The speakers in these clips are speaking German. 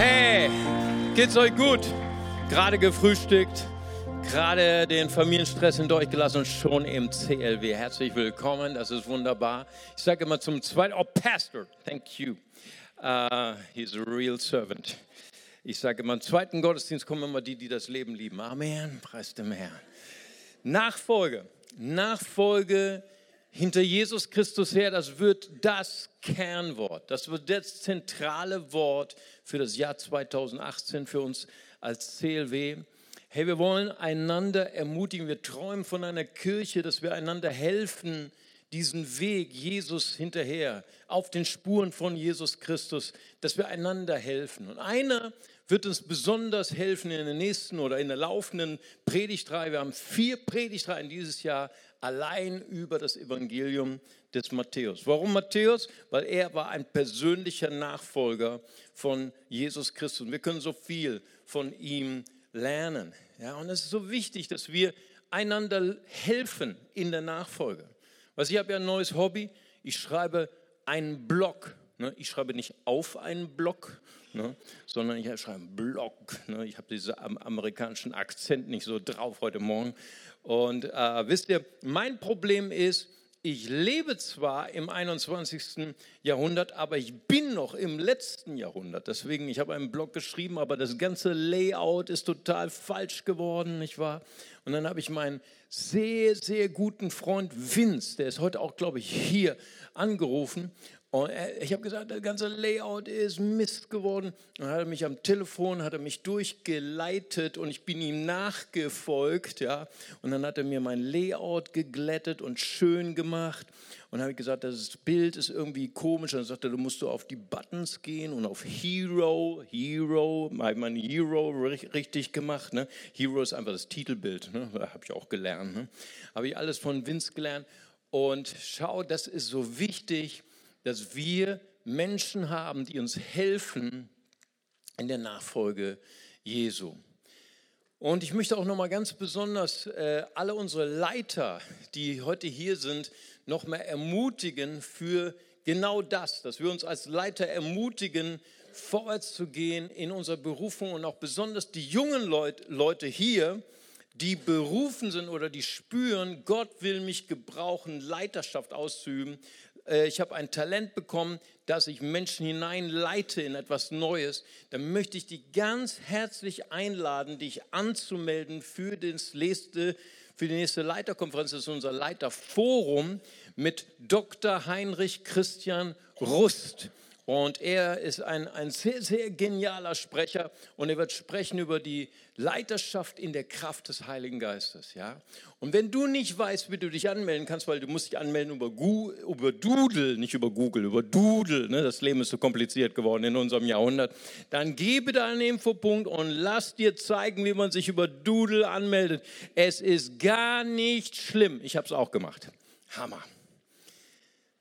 Hey, geht's euch gut? Gerade gefrühstückt, gerade den Familienstress hinter euch gelassen und schon im CLW. Herzlich willkommen, das ist wunderbar. Ich sage immer zum zweiten, oh Pastor, thank you. Uh, he's a real servant. Ich sage immer, im zweiten Gottesdienst kommen immer die, die das Leben lieben. Amen, preis dem Herrn. Nachfolge, Nachfolge hinter Jesus Christus her, das wird das Kernwort, das wird das zentrale Wort für das Jahr 2018 für uns als CLW. Hey, wir wollen einander ermutigen, wir träumen von einer Kirche, dass wir einander helfen, diesen Weg Jesus hinterher, auf den Spuren von Jesus Christus, dass wir einander helfen. Und einer wird uns besonders helfen in der nächsten oder in der laufenden Predigtreihe. Wir haben vier Predigtreihen dieses Jahr allein über das Evangelium des Matthäus. Warum Matthäus? Weil er war ein persönlicher Nachfolger von Jesus Christus. Wir können so viel von ihm lernen. Ja, und es ist so wichtig, dass wir einander helfen in der Nachfolge. Was ich habe ja ein neues Hobby. Ich schreibe einen Blog. Ne? Ich schreibe nicht auf einen Blog, ne? sondern ich schreibe einen Blog. Ne? Ich habe diesen amerikanischen Akzent nicht so drauf heute Morgen. Und äh, wisst ihr, mein Problem ist, ich lebe zwar im 21. Jahrhundert, aber ich bin noch im letzten Jahrhundert. Deswegen, ich habe einen Blog geschrieben, aber das ganze Layout ist total falsch geworden, nicht wahr? Und dann habe ich meinen sehr, sehr guten Freund Vince, der ist heute auch, glaube ich, hier angerufen und ich habe gesagt, das ganze Layout ist Mist geworden. Dann hat er mich am Telefon, hat er mich durchgeleitet und ich bin ihm nachgefolgt, ja. Und dann hat er mir mein Layout geglättet und schön gemacht. Und habe ich gesagt, das Bild ist irgendwie komisch. Und dann sagte er, du musst du auf die Buttons gehen und auf Hero, Hero, mein Hero richtig gemacht. Ne? Hero ist einfach das Titelbild, ne? habe ich auch gelernt. Ne? Habe ich alles von Vince gelernt. Und schau, das ist so wichtig dass wir Menschen haben, die uns helfen in der Nachfolge Jesu. Und ich möchte auch noch mal ganz besonders äh, alle unsere Leiter, die heute hier sind, noch mal ermutigen für genau das, dass wir uns als Leiter ermutigen, vorwärts zu gehen in unserer Berufung und auch besonders die jungen Leut, Leute hier, die berufen sind oder die spüren, Gott will mich gebrauchen, Leiterschaft auszuüben, ich habe ein Talent bekommen, dass ich Menschen hineinleite in etwas Neues, dann möchte ich dich ganz herzlich einladen, dich anzumelden für, das nächste, für die nächste Leiterkonferenz. Das ist unser Leiterforum mit Dr. Heinrich Christian Rust. Und er ist ein, ein sehr, sehr genialer Sprecher und er wird sprechen über die Leiterschaft in der Kraft des Heiligen Geistes. Ja? Und wenn du nicht weißt, wie du dich anmelden kannst, weil du musst dich anmelden über, Gu über Doodle, nicht über Google, über Doodle, ne? das Leben ist so kompliziert geworden in unserem Jahrhundert, dann gebe deinen Infopunkt und lass dir zeigen, wie man sich über Doodle anmeldet. Es ist gar nicht schlimm. Ich habe es auch gemacht. Hammer.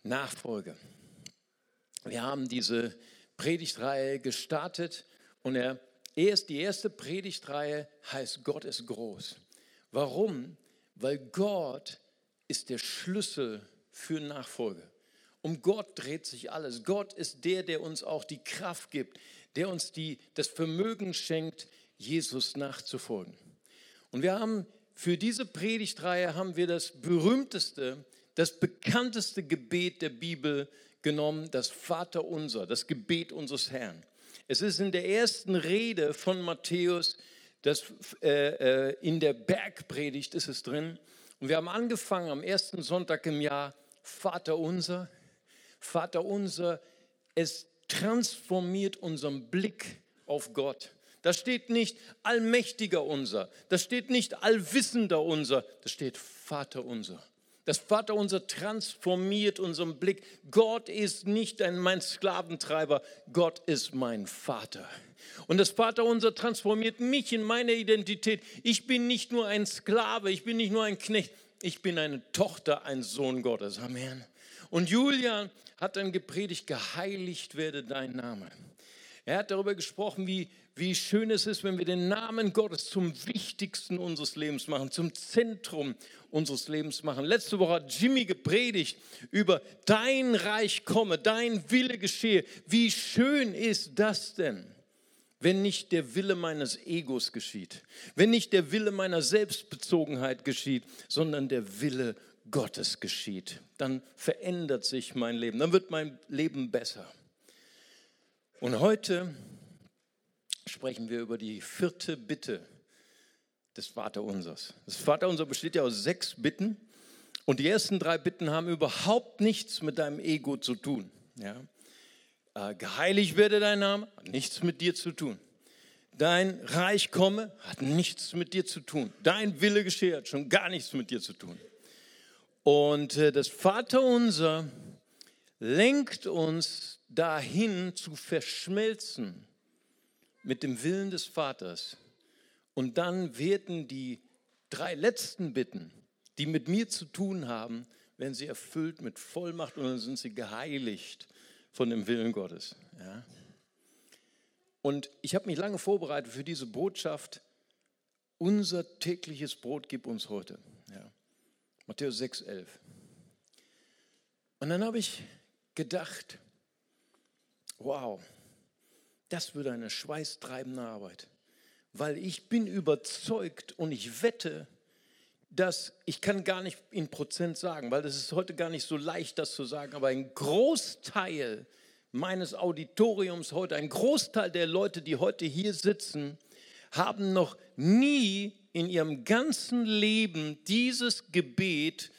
Nachfolge. Wir haben diese Predigtreihe gestartet und er, erst die erste Predigtreihe heißt Gott ist groß. Warum? Weil Gott ist der Schlüssel für Nachfolge. Um Gott dreht sich alles. Gott ist der, der uns auch die Kraft gibt, der uns die, das Vermögen schenkt, Jesus nachzufolgen. Und wir haben für diese Predigtreihe haben wir das berühmteste, das bekannteste Gebet der Bibel genommen, das Vaterunser, das Gebet unseres Herrn. Es ist in der ersten Rede von Matthäus, das, äh, äh, in der Bergpredigt ist es drin. Und wir haben angefangen am ersten Sonntag im Jahr, Vater unser, Vater unser, es transformiert unseren Blick auf Gott. Da steht nicht allmächtiger unser, da steht nicht allwissender unser, da steht Vater unser. Das Vaterunser transformiert unseren Blick. Gott ist nicht ein, mein Sklaventreiber, Gott ist mein Vater. Und das Vaterunser transformiert mich in meine Identität. Ich bin nicht nur ein Sklave, ich bin nicht nur ein Knecht, ich bin eine Tochter, ein Sohn Gottes. Amen. Und Julian hat dann gepredigt, geheiligt werde dein Name. Er hat darüber gesprochen, wie, wie schön es ist, wenn wir den Namen Gottes zum Wichtigsten unseres Lebens machen, zum Zentrum unseres Lebens machen. Letzte Woche hat Jimmy gepredigt über dein Reich komme, dein Wille geschehe. Wie schön ist das denn? wenn nicht der Wille meines Egos geschieht, wenn nicht der Wille meiner Selbstbezogenheit geschieht, sondern der Wille Gottes geschieht, dann verändert sich mein Leben, dann wird mein Leben besser. Und heute sprechen wir über die vierte Bitte des Vaterunsers. Das Vaterunser besteht ja aus sechs Bitten und die ersten drei Bitten haben überhaupt nichts mit deinem Ego zu tun. Ja? Äh, geheiligt werde dein Name, hat nichts mit dir zu tun. Dein Reich komme, hat nichts mit dir zu tun. Dein Wille geschehe, hat schon gar nichts mit dir zu tun. Und äh, das Vaterunser lenkt uns dahin zu verschmelzen mit dem Willen des Vaters. Und dann werden die drei letzten Bitten, die mit mir zu tun haben, werden sie erfüllt mit Vollmacht und dann sind sie geheiligt von dem Willen Gottes. Ja? Und ich habe mich lange vorbereitet für diese Botschaft. Unser tägliches Brot gib uns heute. Ja. Matthäus 6, 11. Und dann habe ich gedacht, wow, das würde eine schweißtreibende Arbeit. Weil ich bin überzeugt und ich wette, dass ich kann gar nicht in Prozent sagen, weil das ist heute gar nicht so leicht, das zu sagen, aber ein Großteil meines Auditoriums heute, ein Großteil der Leute, die heute hier sitzen, haben noch nie in ihrem ganzen Leben dieses Gebet,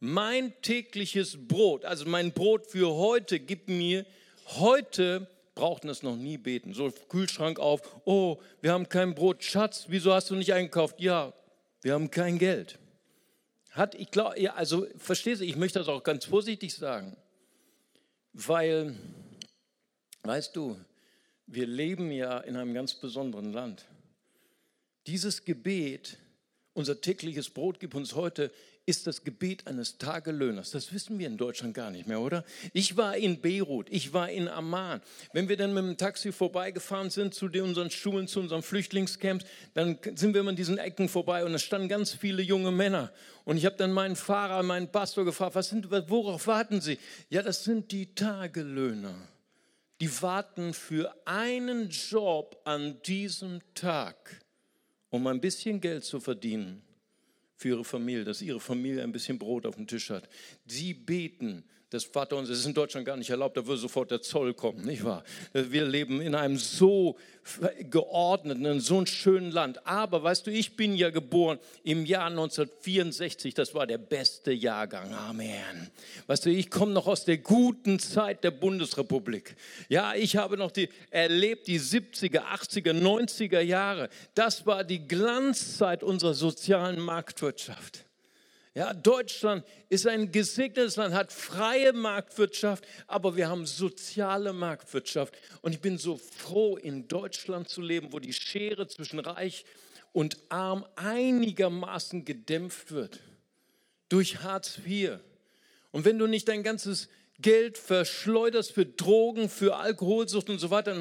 mein tägliches Brot, also mein Brot für heute, gib mir heute brauchten es noch nie beten. So Kühlschrank auf, oh, wir haben kein Brot, Schatz, wieso hast du nicht eingekauft? Ja, wir haben kein Geld. Hat, ich glaube, ja, also verstehst du, ich möchte das auch ganz vorsichtig sagen, weil, weißt du, wir leben ja in einem ganz besonderen Land. Dieses Gebet, unser tägliches Brot gib uns heute, ist das Gebet eines Tagelöhners. Das wissen wir in Deutschland gar nicht mehr, oder? Ich war in Beirut, ich war in Amman. Wenn wir dann mit dem Taxi vorbeigefahren sind zu unseren Schulen, zu unseren Flüchtlingscamps, dann sind wir immer in diesen Ecken vorbei und es standen ganz viele junge Männer. Und ich habe dann meinen Fahrer, meinen Pastor gefragt, was sind, worauf warten Sie? Ja, das sind die Tagelöhner. Die warten für einen Job an diesem Tag, um ein bisschen Geld zu verdienen für ihre Familie, dass ihre Familie ein bisschen Brot auf dem Tisch hat. Sie beten das Vater. Das ist in Deutschland gar nicht erlaubt, da würde sofort der Zoll kommen, nicht wahr? Wir leben in einem so geordneten, in so einem schönen Land. Aber weißt du, ich bin ja geboren im Jahr 1964, das war der beste Jahrgang. Amen. Weißt du, ich komme noch aus der guten Zeit der Bundesrepublik. Ja, ich habe noch die, erlebt die 70er, 80er, 90er Jahre. Das war die Glanzzeit unserer sozialen Marktwirtschaft. Ja, Deutschland ist ein gesegnetes Land, hat freie Marktwirtschaft, aber wir haben soziale Marktwirtschaft. Und ich bin so froh, in Deutschland zu leben, wo die Schere zwischen Reich und Arm einigermaßen gedämpft wird durch Hartz IV. Und wenn du nicht dein ganzes Geld verschleuderst für Drogen, für Alkoholsucht und so weiter,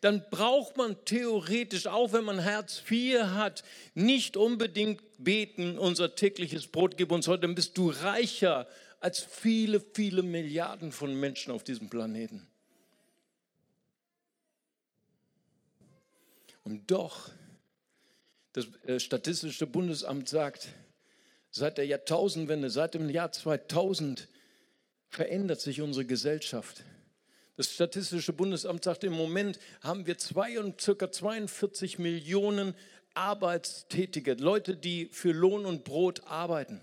dann, braucht man theoretisch, auch wenn man Herz 4 hat, nicht unbedingt beten, unser tägliches Brot gib uns heute, dann bist du reicher als viele, viele Milliarden von Menschen auf diesem Planeten. Und doch, das äh, Statistische Bundesamt sagt, seit der Jahrtausendwende, seit dem Jahr 2000, verändert sich unsere Gesellschaft. Das Statistische Bundesamt sagt, im Moment haben wir zwei und circa 42 Millionen Arbeitstätige, Leute, die für Lohn und Brot arbeiten.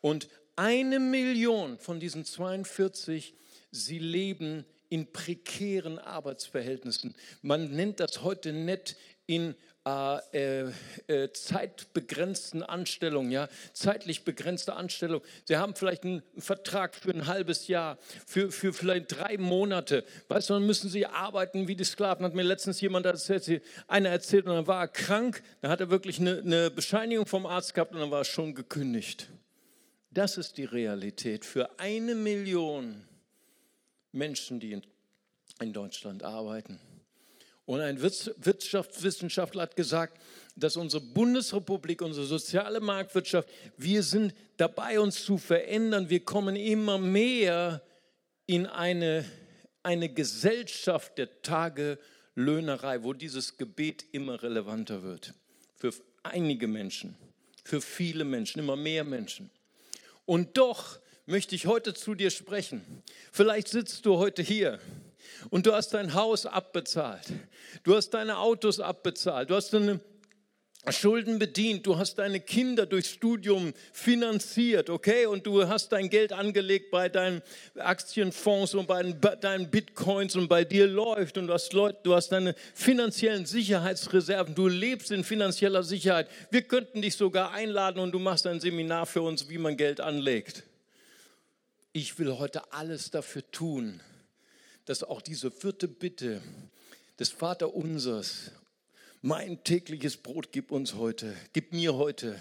Und eine Million von diesen 42, sie leben in prekären Arbeitsverhältnissen. Man nennt das heute nett in äh, äh, äh, zeitbegrenzten Anstellung, ja, zeitlich begrenzte Anstellung. Sie haben vielleicht einen Vertrag für ein halbes Jahr, für, für vielleicht drei Monate. Weißt du, dann müssen sie arbeiten wie die Sklaven. Hat mir letztens jemand erzählt, einer erzählt und dann war er krank, dann hat er wirklich eine, eine Bescheinigung vom Arzt gehabt und dann war er schon gekündigt. Das ist die Realität für eine Million Menschen, die in, in Deutschland arbeiten. Und ein Wirtschaftswissenschaftler hat gesagt, dass unsere Bundesrepublik, unsere soziale Marktwirtschaft, wir sind dabei, uns zu verändern. Wir kommen immer mehr in eine, eine Gesellschaft der Tagelöhner. Löhnerei, wo dieses Gebet immer relevanter wird. Für einige Menschen, für viele Menschen, immer mehr Menschen. Und doch möchte ich heute zu dir sprechen. Vielleicht sitzt du heute hier und du hast dein Haus abbezahlt. Du hast deine Autos abbezahlt. Du hast deine Schulden bedient, du hast deine Kinder durchs Studium finanziert, okay? Und du hast dein Geld angelegt bei deinen Aktienfonds und bei deinen Bitcoins und bei dir läuft und du hast, Leute, du hast deine finanziellen Sicherheitsreserven, du lebst in finanzieller Sicherheit. Wir könnten dich sogar einladen und du machst ein Seminar für uns, wie man Geld anlegt. Ich will heute alles dafür tun, dass auch diese vierte Bitte des Vaterunsers mein tägliches Brot gib uns heute, gib mir heute,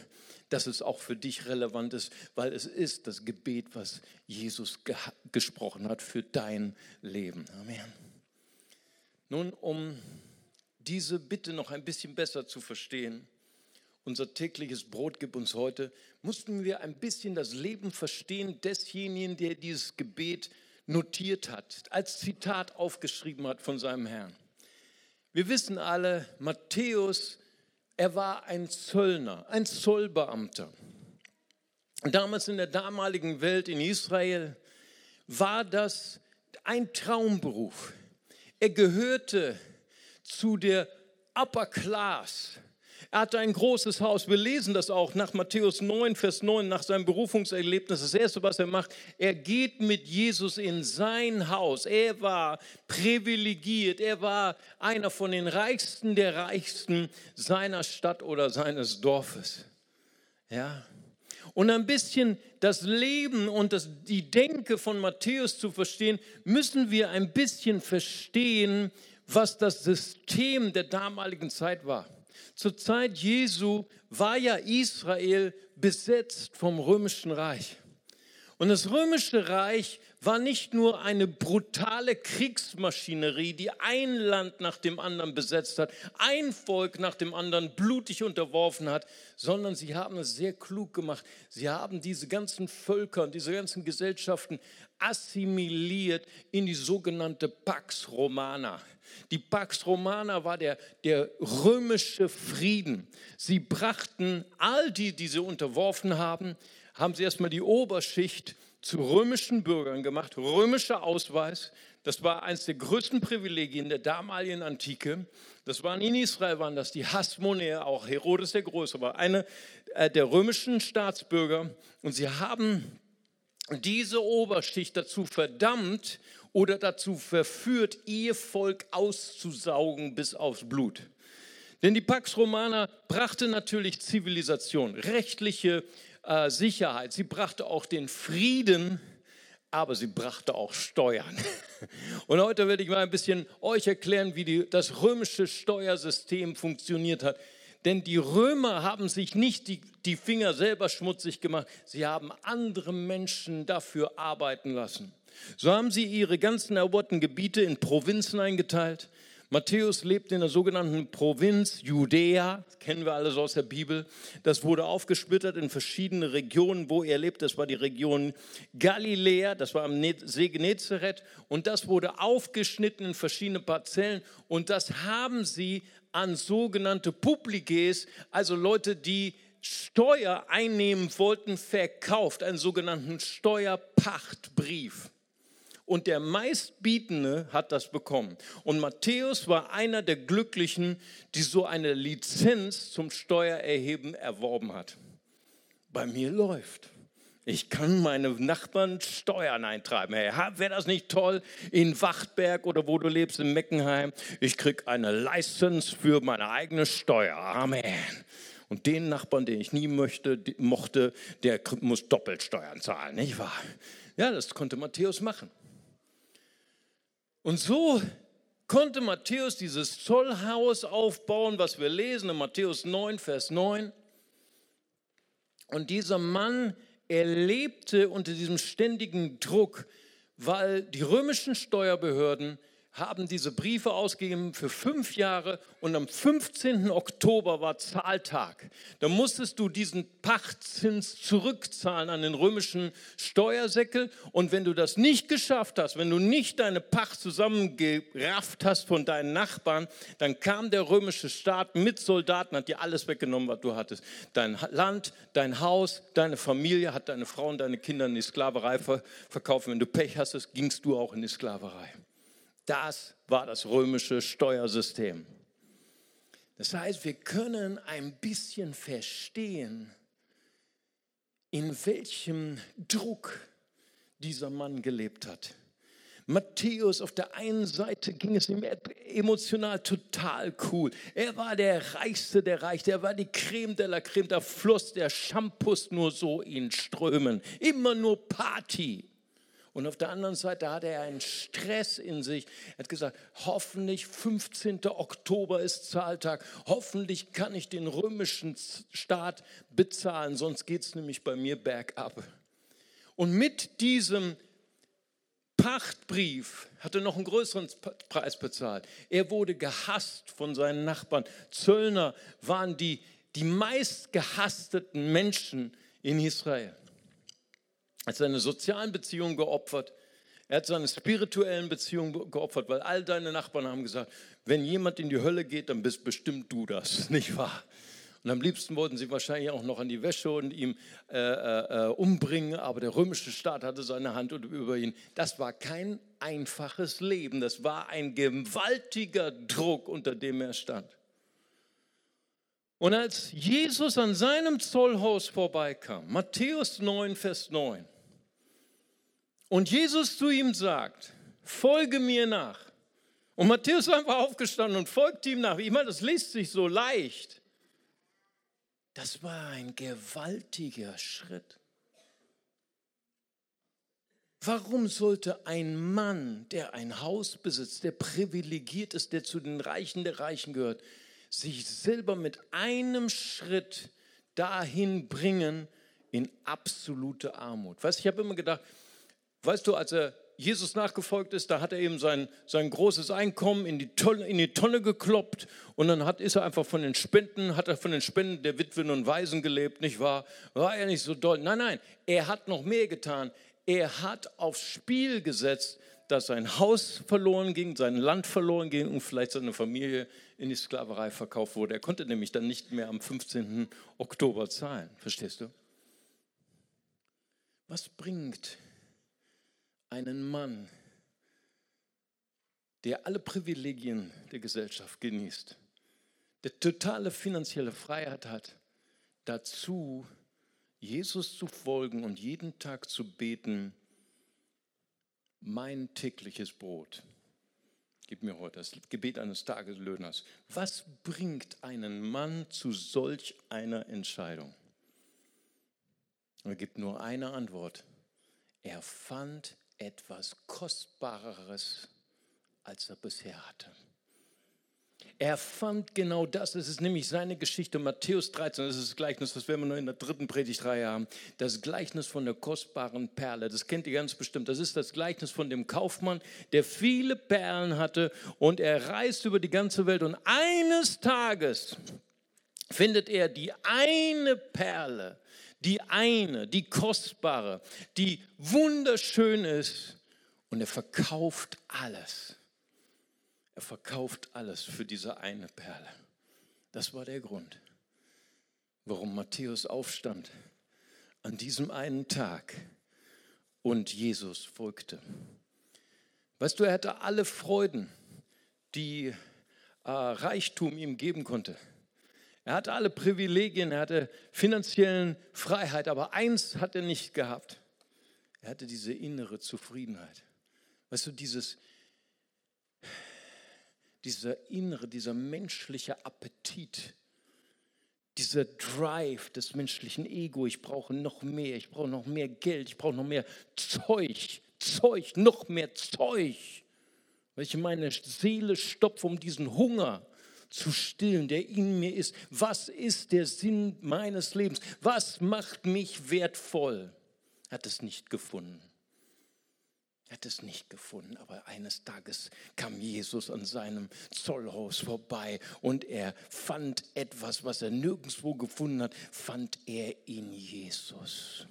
dass es auch für dich relevant ist, weil es ist das Gebet, was Jesus ge gesprochen hat für dein Leben. Amen. Nun, um diese Bitte noch ein bisschen besser zu verstehen, unser tägliches Brot gib uns heute, mussten wir ein bisschen das Leben verstehen desjenigen, der dieses Gebet notiert hat, als Zitat aufgeschrieben hat von seinem Herrn. Wir wissen alle, Matthäus, er war ein Zöllner, ein Zollbeamter. Damals in der damaligen Welt in Israel war das ein Traumberuf. Er gehörte zu der Upper Class er hatte ein großes Haus. Wir lesen das auch nach Matthäus 9, Vers 9, nach seinem Berufungserlebnis. Das Erste, was er macht, er geht mit Jesus in sein Haus. Er war privilegiert. Er war einer von den Reichsten der Reichsten seiner Stadt oder seines Dorfes. Ja. Und ein bisschen das Leben und das, die Denke von Matthäus zu verstehen, müssen wir ein bisschen verstehen, was das System der damaligen Zeit war. Zur Zeit Jesu war ja Israel besetzt vom römischen Reich. Und das römische Reich war nicht nur eine brutale Kriegsmaschinerie, die ein Land nach dem anderen besetzt hat, ein Volk nach dem anderen blutig unterworfen hat, sondern sie haben es sehr klug gemacht. Sie haben diese ganzen Völker und diese ganzen Gesellschaften assimiliert in die sogenannte Pax Romana. Die Pax Romana war der, der römische Frieden. Sie brachten all die, die sie unterworfen haben, haben sie erstmal die Oberschicht zu römischen Bürgern gemacht, römischer Ausweis. Das war eines der größten Privilegien der damaligen Antike. Das waren in Israel, waren das die Hasmonäer, auch Herodes der Größere war eine äh, der römischen Staatsbürger. Und sie haben diese Oberschicht dazu verdammt oder dazu verführt, ihr Volk auszusaugen bis aufs Blut. Denn die Pax Romana brachte natürlich Zivilisation, rechtliche äh, Sicherheit, sie brachte auch den Frieden, aber sie brachte auch Steuern. Und heute werde ich mal ein bisschen euch erklären, wie die, das römische Steuersystem funktioniert hat. Denn die Römer haben sich nicht die, die Finger selber schmutzig gemacht, sie haben andere Menschen dafür arbeiten lassen. So haben sie ihre ganzen eroberten Gebiete in Provinzen eingeteilt. Matthäus lebt in der sogenannten Provinz Judäa, kennen wir alles aus der Bibel. Das wurde aufgesplittert in verschiedene Regionen, wo er lebt. Das war die Region Galiläa, das war am See Genezareth und das wurde aufgeschnitten in verschiedene Parzellen und das haben sie an sogenannte Publikes, also Leute, die Steuer einnehmen wollten, verkauft, einen sogenannten Steuerpachtbrief. Und der meistbietende hat das bekommen. Und Matthäus war einer der Glücklichen, die so eine Lizenz zum Steuererheben erworben hat. Bei mir läuft. Ich kann meine Nachbarn Steuern eintreiben. Hey, wäre das nicht toll in Wachtberg oder wo du lebst in Meckenheim? Ich kriege eine License für meine eigene Steuer. Amen. Und den Nachbarn, den ich nie möchte, mochte, der muss doppelt Steuern zahlen, nicht wahr? Ja, das konnte Matthäus machen. Und so konnte Matthäus dieses Zollhaus aufbauen, was wir lesen in Matthäus 9, Vers 9. Und dieser Mann er lebte unter diesem ständigen Druck, weil die römischen Steuerbehörden haben diese Briefe ausgegeben für fünf Jahre und am 15. Oktober war Zahltag. Da musstest du diesen Pachtzins zurückzahlen an den römischen Steuersäckel und wenn du das nicht geschafft hast, wenn du nicht deine Pacht zusammengerafft hast von deinen Nachbarn, dann kam der römische Staat mit Soldaten, hat dir alles weggenommen, was du hattest. Dein Land, dein Haus, deine Familie, hat deine Frau und deine Kinder in die Sklaverei verkauft. Wenn du Pech hast, gingst du auch in die Sklaverei. Das war das römische Steuersystem. Das heißt, wir können ein bisschen verstehen, in welchem Druck dieser Mann gelebt hat. Matthäus, auf der einen Seite ging es ihm emotional total cool. Er war der Reichste der Reichsten, er war die Creme de la Creme, da floss der Shampoos nur so in Strömen. Immer nur Party. Und auf der anderen Seite hatte er einen Stress in sich. Er hat gesagt, hoffentlich 15. Oktober ist Zahltag. Hoffentlich kann ich den römischen Staat bezahlen, sonst geht es nämlich bei mir bergab. Und mit diesem Pachtbrief hat er noch einen größeren Preis bezahlt. Er wurde gehasst von seinen Nachbarn. Zöllner waren die, die meist gehassteten Menschen in Israel hat seine sozialen Beziehungen geopfert. Er hat seine spirituellen Beziehungen geopfert, weil all deine Nachbarn haben gesagt, wenn jemand in die Hölle geht, dann bist bestimmt du das, nicht wahr? Und am liebsten wollten sie wahrscheinlich auch noch an die Wäsche und ihm äh, äh, äh umbringen, aber der römische Staat hatte seine Hand über ihn. Das war kein einfaches Leben, das war ein gewaltiger Druck, unter dem er stand. Und als Jesus an seinem Zollhaus vorbeikam, Matthäus 9, Vers 9, und Jesus zu ihm sagt, folge mir nach. Und Matthäus ist einfach aufgestanden und folgt ihm nach. Ich meine, das liest sich so leicht. Das war ein gewaltiger Schritt. Warum sollte ein Mann, der ein Haus besitzt, der privilegiert ist, der zu den Reichen der Reichen gehört, sich selber mit einem Schritt dahin bringen in absolute Armut? Weißt, ich habe immer gedacht, Weißt du, als er Jesus nachgefolgt ist, da hat er eben sein, sein großes Einkommen in die, Tonne, in die Tonne gekloppt und dann hat, ist er einfach von den Spenden, hat er von den Spenden der Witwen und Waisen gelebt, nicht wahr? War er nicht so doll? Nein, nein, er hat noch mehr getan. Er hat aufs Spiel gesetzt, dass sein Haus verloren ging, sein Land verloren ging und vielleicht seine Familie in die Sklaverei verkauft wurde. Er konnte nämlich dann nicht mehr am 15. Oktober zahlen. Verstehst du? Was bringt einen Mann, der alle Privilegien der Gesellschaft genießt, der totale finanzielle Freiheit hat, dazu Jesus zu folgen und jeden Tag zu beten, mein tägliches Brot. Gib mir heute das Gebet eines Tageslöhners. Was bringt einen Mann zu solch einer Entscheidung? Er gibt nur eine Antwort. Er fand etwas Kostbareres, als er bisher hatte. Er fand genau das, es ist nämlich seine Geschichte, Matthäus 13, das ist das Gleichnis, das werden wir noch in der dritten Predigtreihe haben, das Gleichnis von der kostbaren Perle, das kennt ihr ganz bestimmt, das ist das Gleichnis von dem Kaufmann, der viele Perlen hatte und er reist über die ganze Welt und eines Tages findet er die eine Perle, die eine, die kostbare, die wunderschön ist. Und er verkauft alles. Er verkauft alles für diese eine Perle. Das war der Grund, warum Matthäus aufstand an diesem einen Tag und Jesus folgte. Weißt du, er hatte alle Freuden, die äh, Reichtum ihm geben konnte. Er hatte alle Privilegien, er hatte finanziellen Freiheit, aber eins hat er nicht gehabt. Er hatte diese innere Zufriedenheit. Weißt du, dieses, dieser innere, dieser menschliche Appetit, dieser Drive des menschlichen Ego, ich brauche noch mehr, ich brauche noch mehr Geld, ich brauche noch mehr Zeug, Zeug, noch mehr Zeug. Weil ich meine Seele stopfe um diesen Hunger zu stillen, der in mir ist. Was ist der Sinn meines Lebens? Was macht mich wertvoll? Hat es nicht gefunden. Hat es nicht gefunden, aber eines Tages kam Jesus an seinem Zollhaus vorbei und er fand etwas, was er nirgendwo gefunden hat, fand er in Jesus.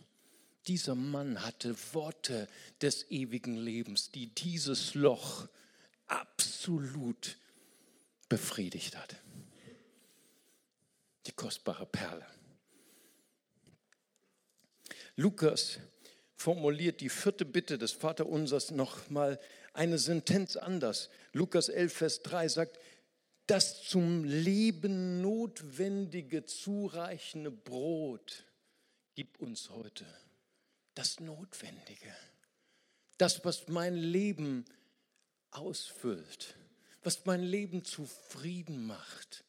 Dieser Mann hatte Worte des ewigen Lebens, die dieses Loch absolut befriedigt hat. Die kostbare Perle. Lukas formuliert die vierte Bitte des Vaterunsers noch mal eine Sentenz anders. Lukas 11, Vers 3 sagt, das zum Leben notwendige, zureichende Brot gib uns heute. Das Notwendige. Das, was mein Leben ausfüllt. Was mein Leben zufrieden macht.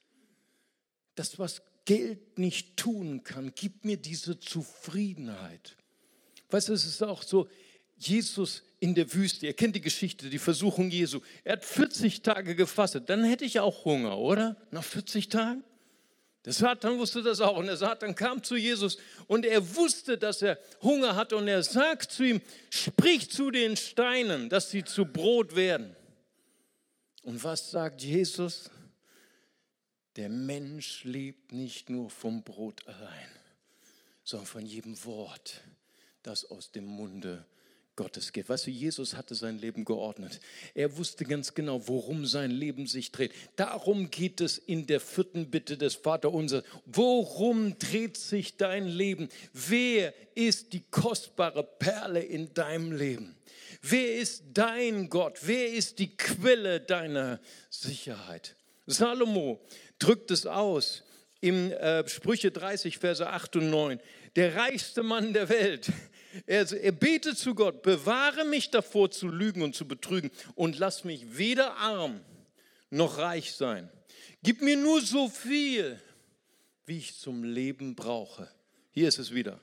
Das, was Geld nicht tun kann, gib mir diese Zufriedenheit. Weißt du, es ist auch so, Jesus in der Wüste, ihr kennt die Geschichte, die Versuchung Jesu. Er hat 40 Tage gefastet, dann hätte ich auch Hunger, oder? Nach 40 Tagen? Der Satan wusste das auch und der Satan kam zu Jesus und er wusste, dass er Hunger hat und er sagt zu ihm, sprich zu den Steinen, dass sie zu Brot werden. Und was sagt Jesus? Der Mensch lebt nicht nur vom Brot allein, sondern von jedem Wort, das aus dem Munde Gottes geht. Weißt du, Jesus hatte sein Leben geordnet. Er wusste ganz genau, worum sein Leben sich dreht. Darum geht es in der vierten Bitte des Vaterunser. Worum dreht sich dein Leben? Wer ist die kostbare Perle in deinem Leben? Wer ist dein Gott? Wer ist die Quelle deiner Sicherheit? Salomo drückt es aus im äh, Sprüche 30, Verse 8 und 9. Der reichste Mann der Welt er, er betet zu Gott, bewahre mich davor zu lügen und zu betrügen und lass mich weder arm noch reich sein. Gib mir nur so viel, wie ich zum Leben brauche. Hier ist es wieder.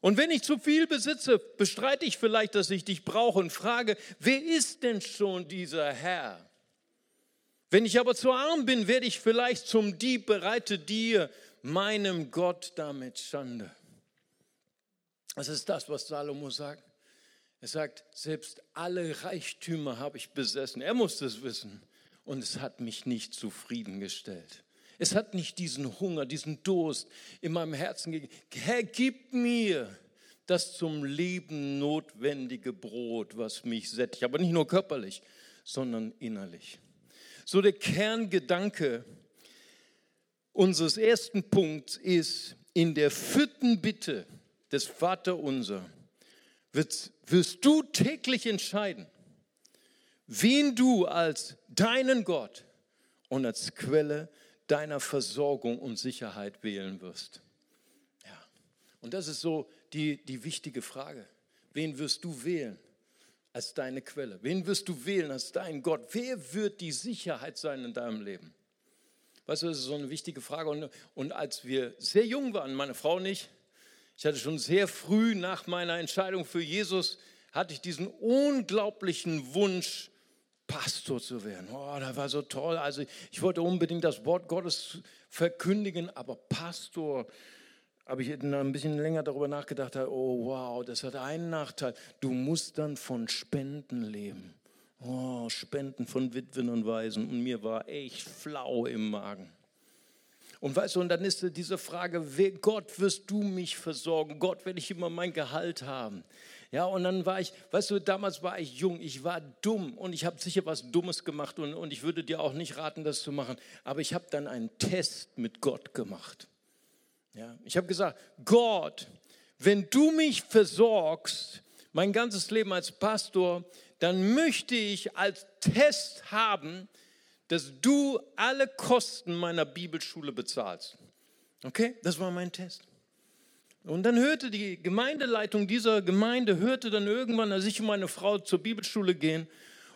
Und wenn ich zu viel besitze, bestreite ich vielleicht, dass ich dich brauche und frage, wer ist denn schon dieser Herr? Wenn ich aber zu arm bin, werde ich vielleicht zum Dieb, bereite dir, meinem Gott, damit Schande. Das ist das, was Salomo sagt. Er sagt, selbst alle Reichtümer habe ich besessen. Er muss es wissen. Und es hat mich nicht zufriedengestellt. Es hat nicht diesen Hunger, diesen Durst in meinem Herzen gegeben. Herr, gib mir das zum Leben notwendige Brot, was mich sättigt. Aber nicht nur körperlich, sondern innerlich. So der Kerngedanke unseres ersten Punkts ist, in der vierten Bitte, des Vaterunser wirst, wirst du täglich entscheiden, wen du als deinen Gott und als Quelle deiner Versorgung und Sicherheit wählen wirst. Ja, und das ist so die, die wichtige Frage. Wen wirst du wählen als deine Quelle? Wen wirst du wählen als dein Gott? Wer wird die Sicherheit sein in deinem Leben? Weißt du, das ist so eine wichtige Frage. Und, und als wir sehr jung waren, meine Frau und ich, hatte schon sehr früh nach meiner Entscheidung für Jesus, hatte ich diesen unglaublichen Wunsch, Pastor zu werden. Oh, das war so toll. Also ich wollte unbedingt das Wort Gottes verkündigen, aber Pastor, habe ich ein bisschen länger darüber nachgedacht, oh wow, das hat einen Nachteil. Du musst dann von Spenden leben. Oh, Spenden von Witwen und Waisen. Und mir war echt flau im Magen. Und weißt du, und dann ist diese Frage, Gott, wirst du mich versorgen? Gott, werde ich immer mein Gehalt haben? Ja, und dann war ich, weißt du, damals war ich jung, ich war dumm und ich habe sicher was Dummes gemacht und, und ich würde dir auch nicht raten, das zu machen. Aber ich habe dann einen Test mit Gott gemacht. Ja, ich habe gesagt, Gott, wenn du mich versorgst, mein ganzes Leben als Pastor, dann möchte ich als Test haben, dass du alle Kosten meiner Bibelschule bezahlst. Okay, das war mein Test. Und dann hörte die Gemeindeleitung dieser Gemeinde, hörte dann irgendwann, als ich und meine Frau zur Bibelschule gehen.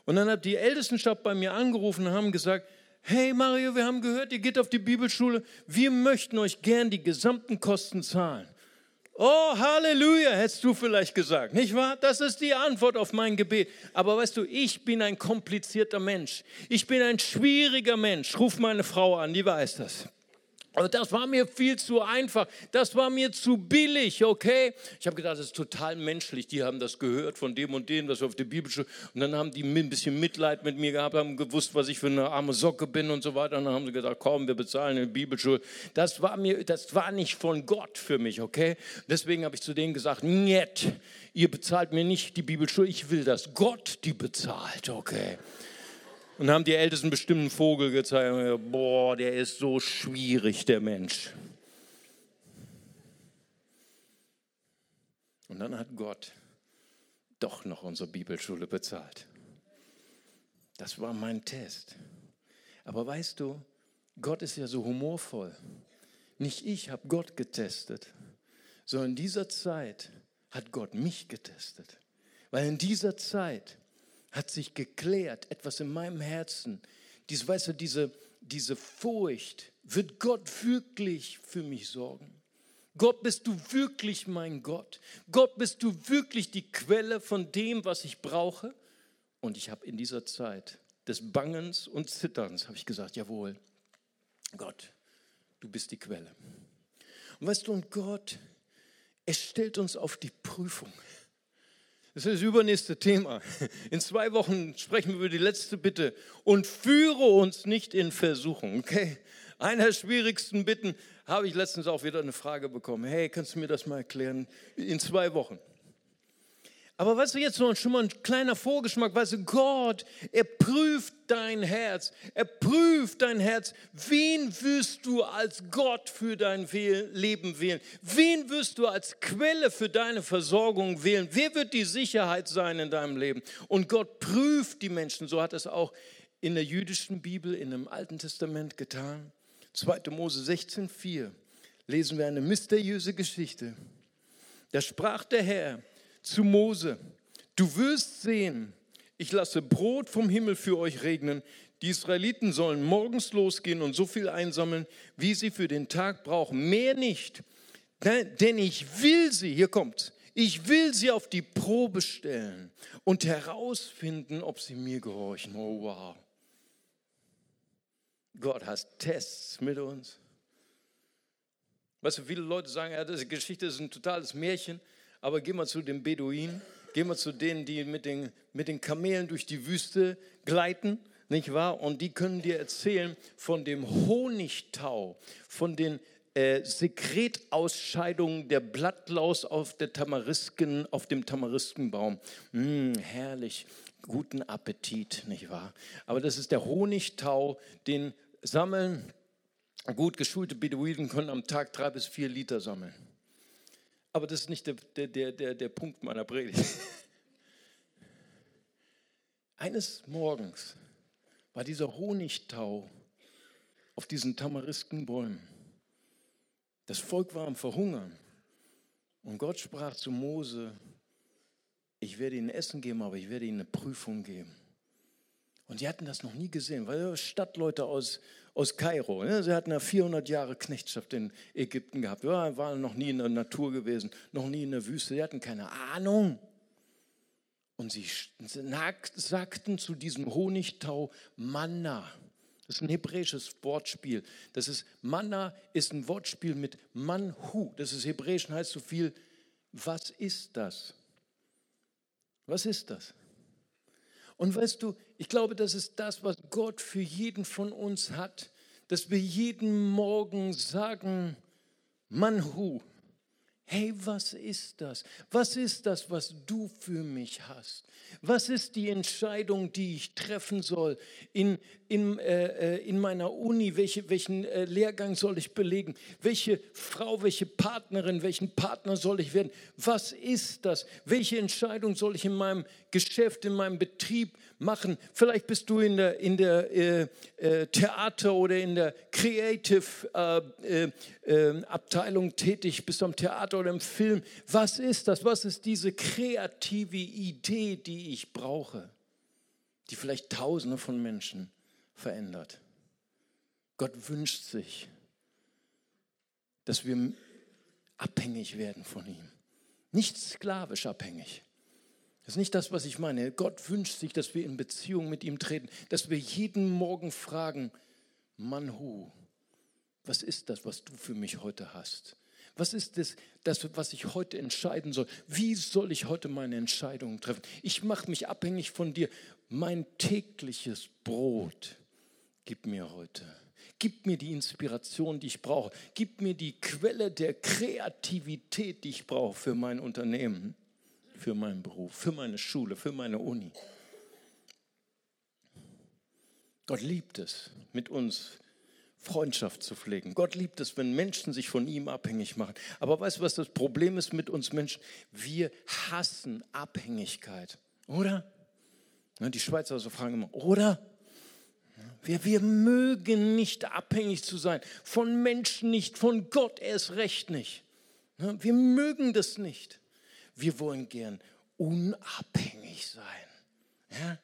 Und dann hat die Ältestenschaft bei mir angerufen und haben gesagt, hey Mario, wir haben gehört, ihr geht auf die Bibelschule. Wir möchten euch gern die gesamten Kosten zahlen. Oh, Halleluja, hättest du vielleicht gesagt, nicht wahr? Das ist die Antwort auf mein Gebet. Aber weißt du, ich bin ein komplizierter Mensch. Ich bin ein schwieriger Mensch. Ruf meine Frau an, die weiß das. Aber das war mir viel zu einfach. Das war mir zu billig, okay? Ich habe gedacht, das ist total menschlich. Die haben das gehört von dem und dem, was war auf der Bibel Bibelschule. Und dann haben die ein bisschen Mitleid mit mir gehabt, haben gewusst, was ich für eine arme Socke bin und so weiter. Und dann haben sie gesagt, komm, wir bezahlen eine Bibelschule. Das war mir, das war nicht von Gott für mich, okay? Deswegen habe ich zu denen gesagt, nett, ihr bezahlt mir nicht die Bibelschule. Ich will, dass Gott die bezahlt, okay? Und haben die Ältesten bestimmten Vogel gezeigt. Boah, der ist so schwierig, der Mensch. Und dann hat Gott doch noch unsere Bibelschule bezahlt. Das war mein Test. Aber weißt du, Gott ist ja so humorvoll. Nicht ich habe Gott getestet, sondern in dieser Zeit hat Gott mich getestet. Weil in dieser Zeit hat sich geklärt, etwas in meinem Herzen. Dies, weißt du, diese, diese Furcht, wird Gott wirklich für mich sorgen? Gott, bist du wirklich mein Gott? Gott, bist du wirklich die Quelle von dem, was ich brauche? Und ich habe in dieser Zeit des Bangens und Zitterns, habe ich gesagt, jawohl, Gott, du bist die Quelle. Und weißt du, und Gott, er stellt uns auf die Prüfung. Das ist das übernächste Thema. In zwei Wochen sprechen wir über die letzte Bitte. Und führe uns nicht in Versuchung. Okay? Einer der schwierigsten Bitten habe ich letztens auch wieder eine Frage bekommen. Hey, kannst du mir das mal erklären? In zwei Wochen. Aber weißt du, jetzt noch schon mal ein kleiner Vorgeschmack, weißt du, Gott, er prüft dein Herz, er prüft dein Herz. Wen wirst du als Gott für dein Leben wählen? Wen wirst du als Quelle für deine Versorgung wählen? Wer wird die Sicherheit sein in deinem Leben? Und Gott prüft die Menschen, so hat es auch in der jüdischen Bibel, in dem Alten Testament getan. 2. Mose 16,4 lesen wir eine mysteriöse Geschichte. Da sprach der Herr, zu Mose, du wirst sehen, ich lasse Brot vom Himmel für euch regnen. Die Israeliten sollen morgens losgehen und so viel einsammeln, wie sie für den Tag brauchen. Mehr nicht. Denn ich will sie, hier kommt, ich will sie auf die Probe stellen und herausfinden, ob sie mir gehorchen. Oh wow. Gott hat Tests mit uns. Weißt du, viele Leute sagen, ja, diese Geschichte ist ein totales Märchen. Aber geh mal zu den Beduinen, geh mal zu denen, die mit den, mit den Kamelen durch die Wüste gleiten, nicht wahr? Und die können dir erzählen von dem Honigtau, von den äh, Sekretausscheidungen der Blattlaus auf, der Tamarisken, auf dem Tamariskenbaum. Mm, herrlich, guten Appetit, nicht wahr? Aber das ist der Honigtau, den sammeln gut geschulte Beduinen können am Tag drei bis vier Liter sammeln. Aber das ist nicht der, der, der, der Punkt meiner Predigt. Eines Morgens war dieser Honigtau auf diesen Tamariskenbäumen. Das Volk war am Verhungern. Und Gott sprach zu Mose, ich werde ihnen Essen geben, aber ich werde ihnen eine Prüfung geben. Und die hatten das noch nie gesehen, weil Stadtleute aus, aus Kairo, ne? sie hatten ja 400 Jahre Knechtschaft in Ägypten gehabt, ja, waren noch nie in der Natur gewesen, noch nie in der Wüste, sie hatten keine Ahnung. Und sie sagten zu diesem Honigtau Manna. Das ist ein hebräisches Wortspiel. Das ist Manna ist ein Wortspiel mit Manhu. Das ist hebräisch und heißt so viel. Was ist das? Was ist das? Und weißt du, ich glaube, das ist das, was Gott für jeden von uns hat, dass wir jeden Morgen sagen, Manhu, hey, was ist das? Was ist das, was du für mich hast? Was ist die Entscheidung, die ich treffen soll in, in, äh, äh, in meiner Uni? Welche, welchen äh, Lehrgang soll ich belegen? Welche Frau, welche Partnerin, welchen Partner soll ich werden? Was ist das? Welche Entscheidung soll ich in meinem Geschäft, in meinem Betrieb machen? Vielleicht bist du in der, in der äh, äh Theater oder in der Creative äh, Abteilung tätig, bist du am Theater oder im Film. Was ist das? Was ist diese kreative Idee, die ich brauche, die vielleicht Tausende von Menschen verändert. Gott wünscht sich, dass wir abhängig werden von ihm. Nicht sklavisch abhängig. Das ist nicht das, was ich meine. Gott wünscht sich, dass wir in Beziehung mit ihm treten, dass wir jeden Morgen fragen, Manhu, was ist das, was du für mich heute hast? Was ist das, das, was ich heute entscheiden soll? Wie soll ich heute meine Entscheidungen treffen? Ich mache mich abhängig von dir. Mein tägliches Brot gib mir heute. Gib mir die Inspiration, die ich brauche. Gib mir die Quelle der Kreativität, die ich brauche für mein Unternehmen, für meinen Beruf, für meine Schule, für meine Uni. Gott liebt es, mit uns Freundschaft zu pflegen. Gott liebt es, wenn Menschen sich von ihm abhängig machen. Aber weißt du, was das Problem ist mit uns Menschen? Wir hassen Abhängigkeit, oder? Die Schweizer so fragen immer, oder? Wir, wir mögen nicht abhängig zu sein, von Menschen nicht, von Gott erst recht nicht. Wir mögen das nicht. Wir wollen gern unabhängig sein. Ja?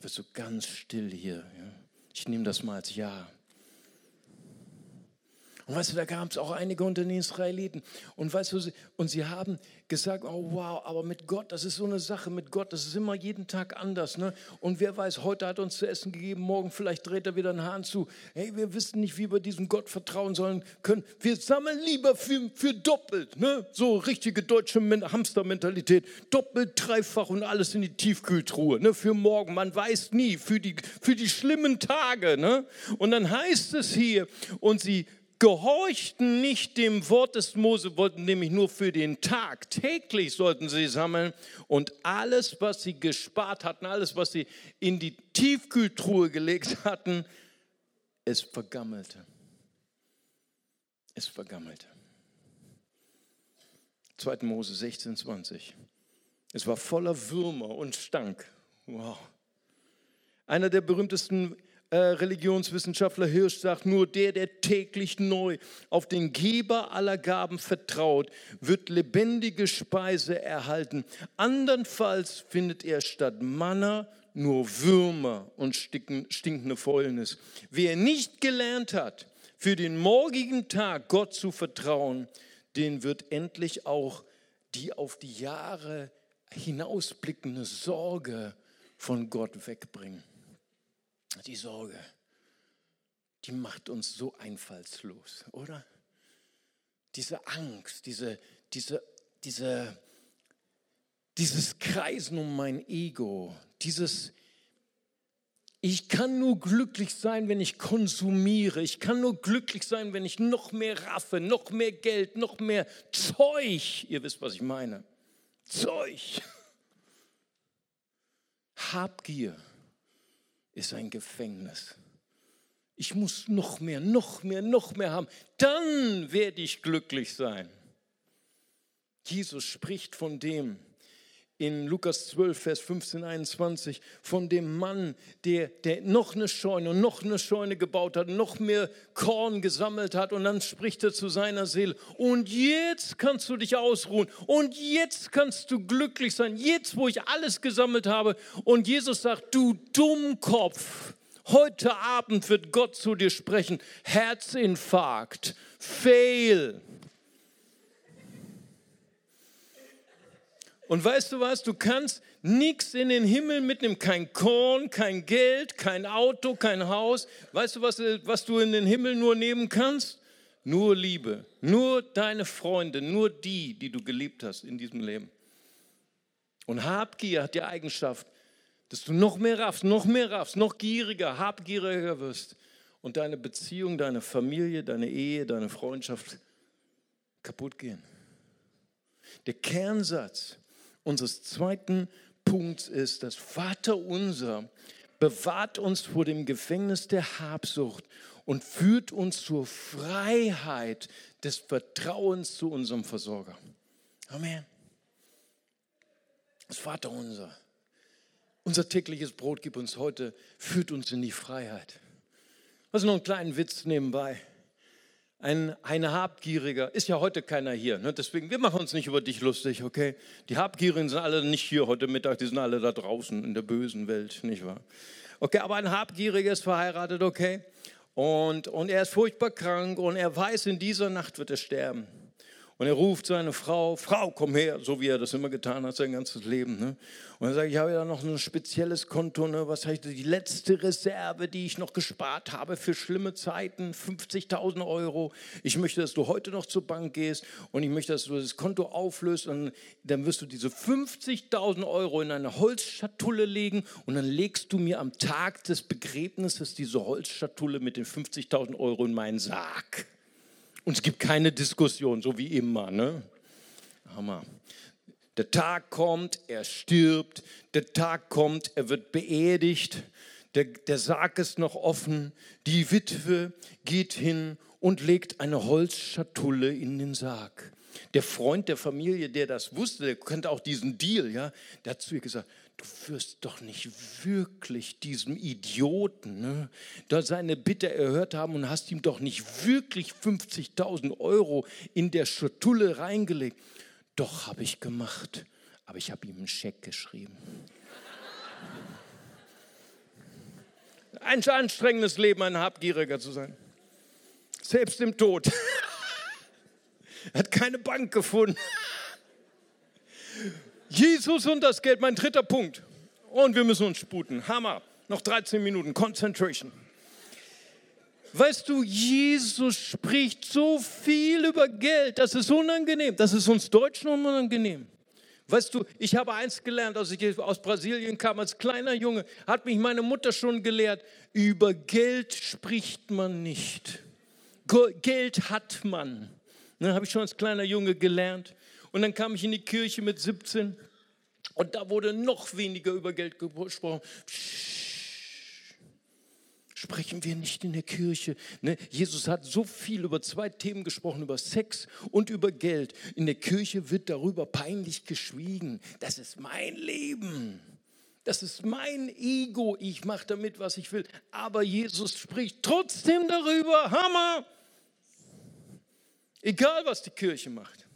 Wird so ganz still hier. Ja? Ich nehme das mal als Ja. Und weißt du, da gab es auch einige unter den Israeliten. Und weißt du, und sie haben gesagt, oh wow, aber mit Gott, das ist so eine Sache mit Gott, das ist immer jeden Tag anders. Ne? Und wer weiß, heute hat uns zu essen gegeben, morgen vielleicht dreht er wieder einen Hahn zu. Hey, wir wissen nicht, wie wir diesem Gott vertrauen sollen können. Wir sammeln lieber für, für doppelt. Ne? So richtige deutsche Hamstermentalität. Doppelt, dreifach und alles in die Tiefkühltruhe. Ne? Für morgen, man weiß nie, für die, für die schlimmen Tage. Ne? Und dann heißt es hier, und sie gehorchten nicht dem Wort des Mose, wollten nämlich nur für den Tag. Täglich sollten sie sammeln und alles, was sie gespart hatten, alles, was sie in die Tiefkühltruhe gelegt hatten, es vergammelte. Es vergammelte. 2. Mose 16, 20. Es war voller Würmer und Stank. Wow. Einer der berühmtesten äh, Religionswissenschaftler Hirsch sagt, nur der, der täglich neu auf den Geber aller Gaben vertraut, wird lebendige Speise erhalten. Andernfalls findet er statt Manna nur Würmer und stinkende Fäulnis. Wer nicht gelernt hat, für den morgigen Tag Gott zu vertrauen, den wird endlich auch die auf die Jahre hinausblickende Sorge von Gott wegbringen. Die Sorge, die macht uns so einfallslos, oder? Diese Angst, diese, diese, diese, dieses Kreisen um mein Ego, dieses, ich kann nur glücklich sein, wenn ich konsumiere. Ich kann nur glücklich sein, wenn ich noch mehr raffe, noch mehr Geld, noch mehr Zeug. Ihr wisst, was ich meine. Zeug. Habgier ist ein Gefängnis. Ich muss noch mehr, noch mehr, noch mehr haben. Dann werde ich glücklich sein. Jesus spricht von dem in Lukas 12, Vers 15, 21, von dem Mann, der, der noch eine Scheune und noch eine Scheune gebaut hat, noch mehr Korn gesammelt hat und dann spricht er zu seiner Seele, und jetzt kannst du dich ausruhen und jetzt kannst du glücklich sein, jetzt wo ich alles gesammelt habe. Und Jesus sagt, du Dummkopf, heute Abend wird Gott zu dir sprechen, Herzinfarkt, Fail. Und weißt du was, du kannst nichts in den Himmel mitnehmen, kein Korn, kein Geld, kein Auto, kein Haus. Weißt du, was, was du in den Himmel nur nehmen kannst? Nur Liebe, nur deine Freunde, nur die, die du geliebt hast in diesem Leben. Und Habgier hat die Eigenschaft, dass du noch mehr raffst, noch mehr raffst, noch gieriger, habgieriger wirst und deine Beziehung, deine Familie, deine Ehe, deine Freundschaft kaputt gehen. Der Kernsatz unseres zweiten Punkts ist, das Vater unser bewahrt uns vor dem Gefängnis der Habsucht und führt uns zur Freiheit des Vertrauens zu unserem Versorger. Amen. Das Vater unser. Unser tägliches Brot gib uns heute, führt uns in die Freiheit. Was noch einen kleinen Witz nebenbei ein, ein Habgieriger, ist ja heute keiner hier, ne? deswegen, wir machen uns nicht über dich lustig, okay? Die Habgierigen sind alle nicht hier heute Mittag, die sind alle da draußen in der bösen Welt, nicht wahr? Okay, aber ein Habgieriger ist verheiratet, okay? Und, und er ist furchtbar krank und er weiß, in dieser Nacht wird er sterben. Und er ruft seine Frau, Frau, komm her, so wie er das immer getan hat, sein ganzes Leben. Ne? Und er sagt, ich habe ja noch ein spezielles Konto, ne? was heißt die letzte Reserve, die ich noch gespart habe für schlimme Zeiten, 50.000 Euro. Ich möchte, dass du heute noch zur Bank gehst und ich möchte, dass du das Konto auflöst und dann wirst du diese 50.000 Euro in eine Holzschatulle legen und dann legst du mir am Tag des Begräbnisses diese Holzschatulle mit den 50.000 Euro in meinen Sarg. Und es gibt keine Diskussion, so wie immer. Ne? Hammer. Der Tag kommt, er stirbt. Der Tag kommt, er wird beerdigt. Der, der Sarg ist noch offen. Die Witwe geht hin und legt eine Holzschatulle in den Sarg. Der Freund der Familie, der das wusste, der kannte auch diesen Deal, ja, der hat zu ihr gesagt, du wirst doch nicht wirklich diesem Idioten ne, da seine Bitte erhört haben und hast ihm doch nicht wirklich 50.000 Euro in der Schatulle reingelegt. Doch habe ich gemacht, aber ich habe ihm einen Scheck geschrieben. Ein anstrengendes Leben, ein Habgieriger zu sein. Selbst im Tod. er hat keine Bank gefunden. Jesus und das Geld, mein dritter Punkt. Und wir müssen uns sputen. Hammer. Noch 13 Minuten. Concentration. Weißt du, Jesus spricht so viel über Geld, das ist unangenehm. Das ist uns Deutschen unangenehm. Weißt du, ich habe eins gelernt, als ich aus Brasilien kam, als kleiner Junge, hat mich meine Mutter schon gelehrt, über Geld spricht man nicht. Geld hat man. Das habe ich schon als kleiner Junge gelernt. Und dann kam ich in die Kirche mit 17 und da wurde noch weniger über Geld gesprochen. Sprechen wir nicht in der Kirche. Ne? Jesus hat so viel über zwei Themen gesprochen, über Sex und über Geld. In der Kirche wird darüber peinlich geschwiegen. Das ist mein Leben. Das ist mein Ego. Ich mache damit, was ich will. Aber Jesus spricht trotzdem darüber. Hammer! Egal, was die Kirche macht.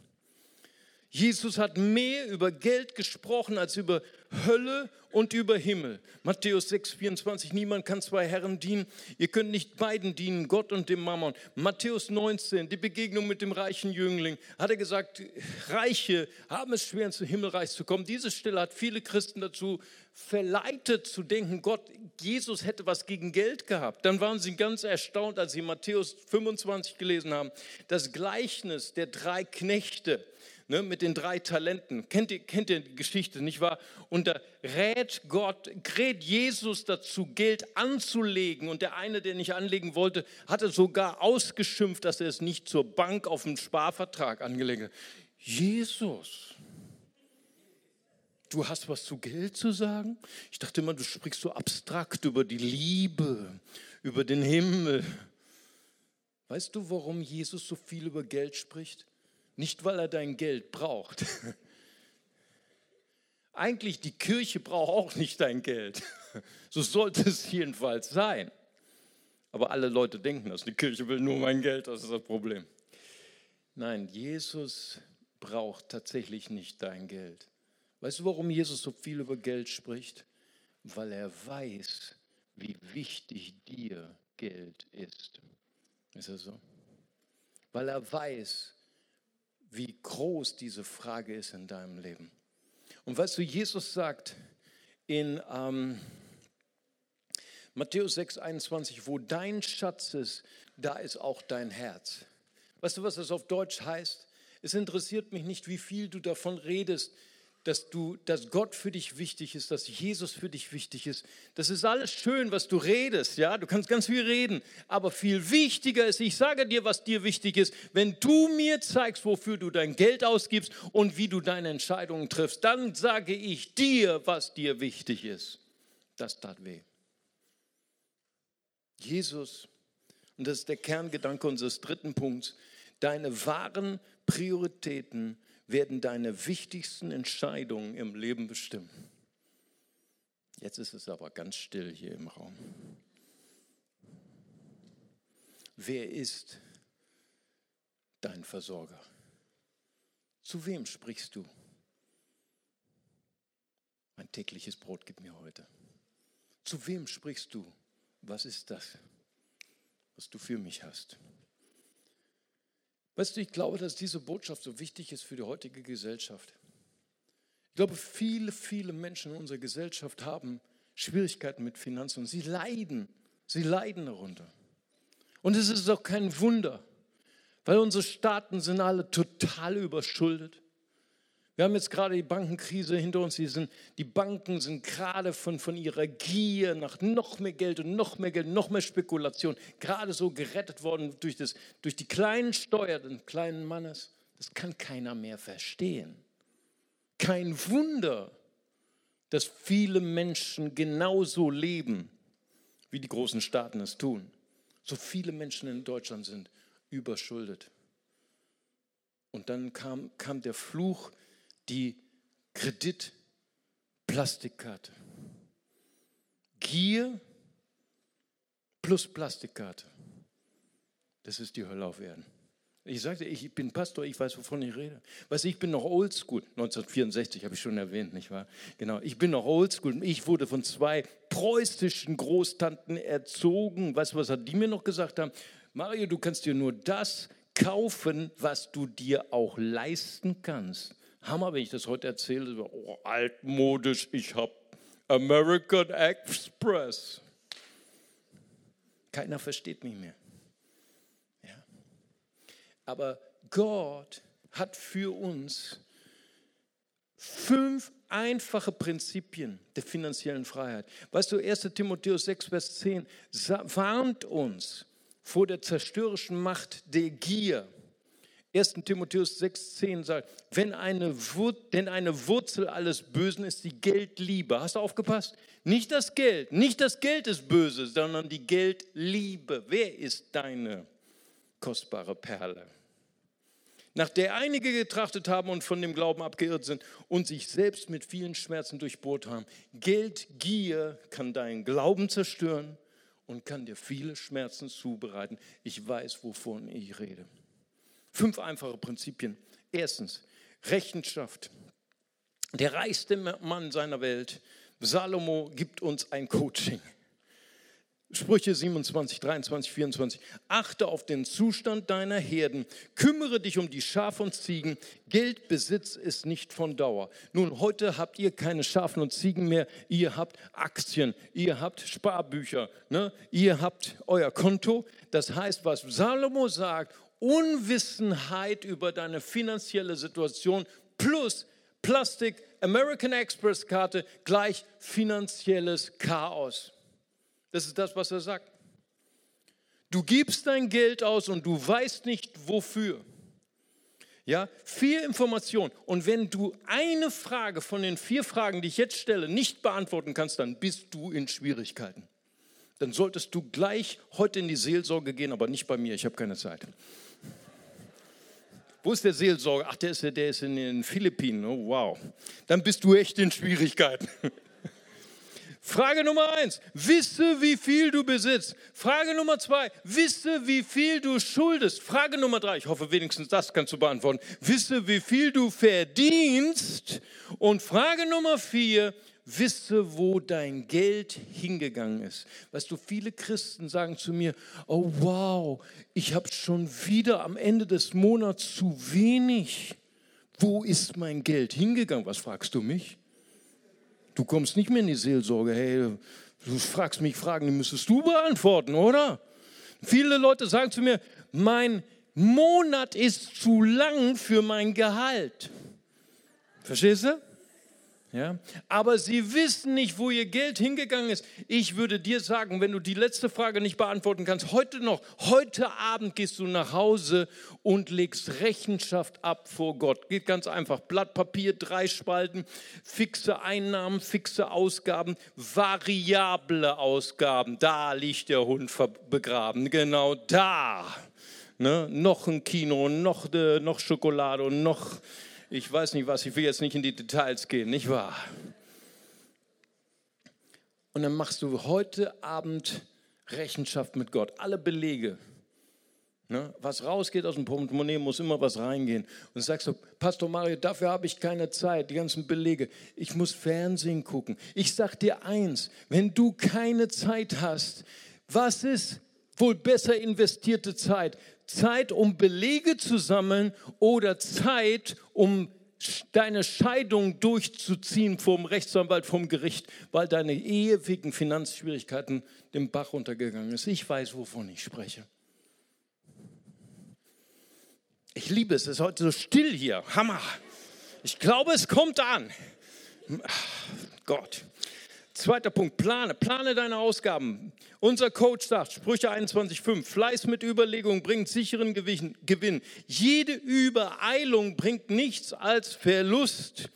Jesus hat mehr über Geld gesprochen als über Hölle und über Himmel. Matthäus 6, 24, niemand kann zwei Herren dienen. Ihr könnt nicht beiden dienen, Gott und dem Mammon. Matthäus 19, die Begegnung mit dem reichen Jüngling, hat er gesagt, Reiche haben es schwer, ins Himmelreich zu kommen. Diese Stelle hat viele Christen dazu verleitet zu denken, Gott, Jesus hätte was gegen Geld gehabt. Dann waren sie ganz erstaunt, als sie Matthäus 25 gelesen haben. Das Gleichnis der drei Knechte ne, mit den drei Talenten. Kennt ihr, kennt ihr die Geschichte, nicht wahr? Und da rät Gott, rät Jesus dazu, Geld anzulegen. Und der eine, der nicht anlegen wollte, hatte sogar ausgeschimpft, dass er es nicht zur Bank auf einen Sparvertrag angelegt hat. Jesus, du hast was zu Geld zu sagen? Ich dachte immer, du sprichst so abstrakt über die Liebe, über den Himmel. Weißt du, warum Jesus so viel über Geld spricht? Nicht, weil er dein Geld braucht. Eigentlich die Kirche braucht auch nicht dein Geld. So sollte es jedenfalls sein. Aber alle Leute denken das. Die Kirche will nur mein Geld, das ist das Problem. Nein, Jesus braucht tatsächlich nicht dein Geld. Weißt du, warum Jesus so viel über Geld spricht? Weil er weiß, wie wichtig dir Geld ist. Ist das so? Weil er weiß, wie groß diese Frage ist in deinem Leben. Und weißt du, Jesus sagt in ähm, Matthäus 6, 21, wo dein Schatz ist, da ist auch dein Herz. Weißt du, was das auf Deutsch heißt? Es interessiert mich nicht, wie viel du davon redest, dass, du, dass Gott für dich wichtig ist, dass Jesus für dich wichtig ist. Das ist alles schön, was du redest, ja, du kannst ganz viel reden, aber viel wichtiger ist, ich sage dir, was dir wichtig ist, wenn du mir zeigst, wofür du dein Geld ausgibst und wie du deine Entscheidungen triffst, dann sage ich dir, was dir wichtig ist. Das tat weh. Jesus, und das ist der Kerngedanke unseres dritten Punkts, deine wahren Prioritäten werden deine wichtigsten Entscheidungen im Leben bestimmen. Jetzt ist es aber ganz still hier im Raum. Wer ist dein Versorger? Zu wem sprichst du? Mein tägliches Brot gib mir heute. Zu wem sprichst du? Was ist das, was du für mich hast? Weißt du, ich glaube, dass diese Botschaft so wichtig ist für die heutige Gesellschaft. Ich glaube, viele, viele Menschen in unserer Gesellschaft haben Schwierigkeiten mit Finanzen und sie leiden. Sie leiden darunter. Und es ist auch kein Wunder, weil unsere Staaten sind alle total überschuldet. Wir haben jetzt gerade die Bankenkrise hinter uns. Die, sind, die Banken sind gerade von, von ihrer Gier nach noch mehr Geld und noch mehr Geld, noch mehr Spekulation gerade so gerettet worden durch, das, durch die kleinen Steuer des kleinen Mannes. Das kann keiner mehr verstehen. Kein Wunder, dass viele Menschen genauso leben, wie die großen Staaten es tun. So viele Menschen in Deutschland sind überschuldet. Und dann kam, kam der Fluch die Kreditplastikkarte. Gier plus Plastikkarte. Das ist die Hölle auf Erden. Ich sagte, ich bin Pastor, ich weiß, wovon ich rede. Du, ich bin noch oldschool. 1964 habe ich schon erwähnt, nicht wahr? Genau, ich bin noch oldschool. Ich wurde von zwei preußischen Großtanten erzogen. Weißt du, was die mir noch gesagt haben? Mario, du kannst dir nur das kaufen, was du dir auch leisten kannst. Hammer, wenn ich das heute erzähle, oh, altmodisch, ich habe American Express. Keiner versteht mich mehr. Ja. Aber Gott hat für uns fünf einfache Prinzipien der finanziellen Freiheit. Weißt du, 1 Timotheus 6, Vers 10 warnt uns vor der zerstörerischen Macht der Gier 1. Timotheus 6,10 sagt, wenn eine, denn eine Wurzel alles Bösen ist die Geldliebe. Hast du aufgepasst? Nicht das Geld, nicht das Geld ist böse, sondern die Geldliebe. Wer ist deine kostbare Perle? Nach der einige getrachtet haben und von dem Glauben abgeirrt sind und sich selbst mit vielen Schmerzen durchbohrt haben. Geldgier kann deinen Glauben zerstören und kann dir viele Schmerzen zubereiten. Ich weiß, wovon ich rede. Fünf einfache Prinzipien. Erstens, Rechenschaft. Der reichste Mann seiner Welt, Salomo, gibt uns ein Coaching. Sprüche 27, 23, 24. Achte auf den Zustand deiner Herden. Kümmere dich um die Schafe und Ziegen. Geldbesitz ist nicht von Dauer. Nun, heute habt ihr keine Schafen und Ziegen mehr. Ihr habt Aktien. Ihr habt Sparbücher. Ne? Ihr habt euer Konto. Das heißt, was Salomo sagt, Unwissenheit über deine finanzielle Situation plus Plastik American Express Karte gleich finanzielles Chaos. Das ist das, was er sagt. Du gibst dein Geld aus und du weißt nicht wofür. Ja, vier Informationen. Und wenn du eine Frage von den vier Fragen, die ich jetzt stelle, nicht beantworten kannst, dann bist du in Schwierigkeiten. Dann solltest du gleich heute in die Seelsorge gehen, aber nicht bei mir, ich habe keine Zeit. Wo ist der Seelsorger? Ach, der ist, der ist in den Philippinen. Oh, wow. Dann bist du echt in Schwierigkeiten. Frage Nummer eins, wisse, wie viel du besitzt. Frage Nummer zwei, wisse, wie viel du schuldest. Frage Nummer drei, ich hoffe wenigstens das kannst du beantworten. Wisse, wie viel du verdienst. Und Frage Nummer vier, wisse, wo dein Geld hingegangen ist. Weißt du, viele Christen sagen zu mir, oh wow, ich habe schon wieder am Ende des Monats zu wenig. Wo ist mein Geld hingegangen? Was fragst du mich? Du kommst nicht mehr in die Seelsorge. Hey, du fragst mich Fragen, die müsstest du beantworten, oder? Viele Leute sagen zu mir, mein Monat ist zu lang für mein Gehalt. Verstehst du? Ja? Aber sie wissen nicht, wo ihr Geld hingegangen ist. Ich würde dir sagen, wenn du die letzte Frage nicht beantworten kannst, heute noch, heute Abend gehst du nach Hause und legst Rechenschaft ab vor Gott. Geht ganz einfach. Blatt Papier, drei Spalten, fixe Einnahmen, fixe Ausgaben, variable Ausgaben. Da liegt der Hund begraben. Genau da. Ne? Noch ein Kino, noch, noch Schokolade und noch ich weiß nicht was, ich will jetzt nicht in die Details gehen, nicht wahr? Und dann machst du heute Abend Rechenschaft mit Gott, alle Belege. Ne? Was rausgeht aus dem Portemonnaie, muss immer was reingehen. Und sagst du, Pastor Mario, dafür habe ich keine Zeit, die ganzen Belege. Ich muss Fernsehen gucken. Ich sag dir eins, wenn du keine Zeit hast, was ist wohl besser investierte Zeit? Zeit, um Belege zu sammeln oder Zeit, um deine Scheidung durchzuziehen vom Rechtsanwalt, vom Gericht, weil deine Ehe wegen Finanzschwierigkeiten dem Bach runtergegangen ist. Ich weiß, wovon ich spreche. Ich liebe es, es ist heute so still hier. Hammer. Ich glaube, es kommt an. Gott. Zweiter Punkt, plane, plane deine Ausgaben. Unser Coach sagt, Sprüche 21,5, Fleiß mit Überlegung bringt sicheren Gewinn. Jede Übereilung bringt nichts als Verlust.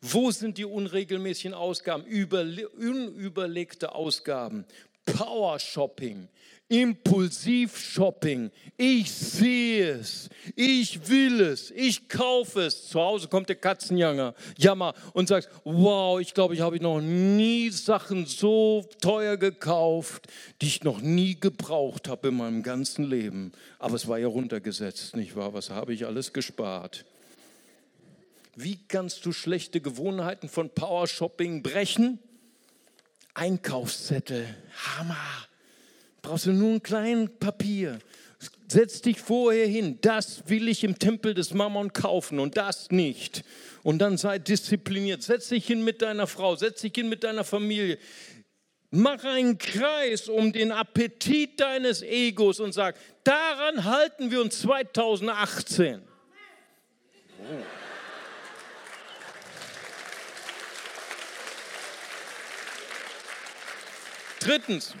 Wo sind die unregelmäßigen Ausgaben, unüberlegte Ausgaben? Power Shopping, Impulsiv-Shopping. Ich sehe es, ich will es, ich kaufe es. Zu Hause kommt der Katzenjammer Jammer und sagt, wow, ich glaube, ich habe noch nie Sachen so teuer gekauft, die ich noch nie gebraucht habe in meinem ganzen Leben. Aber es war ja runtergesetzt, nicht wahr? Was habe ich alles gespart? Wie kannst du schlechte Gewohnheiten von Power Shopping brechen? Einkaufszettel, Hammer brauchst du nur ein kleines Papier. Setz dich vorher hin, das will ich im Tempel des Mammon kaufen und das nicht. Und dann sei diszipliniert. Setz dich hin mit deiner Frau, setz dich hin mit deiner Familie. Mach einen Kreis um den Appetit deines Egos und sag, daran halten wir uns 2018. Oh. Drittens,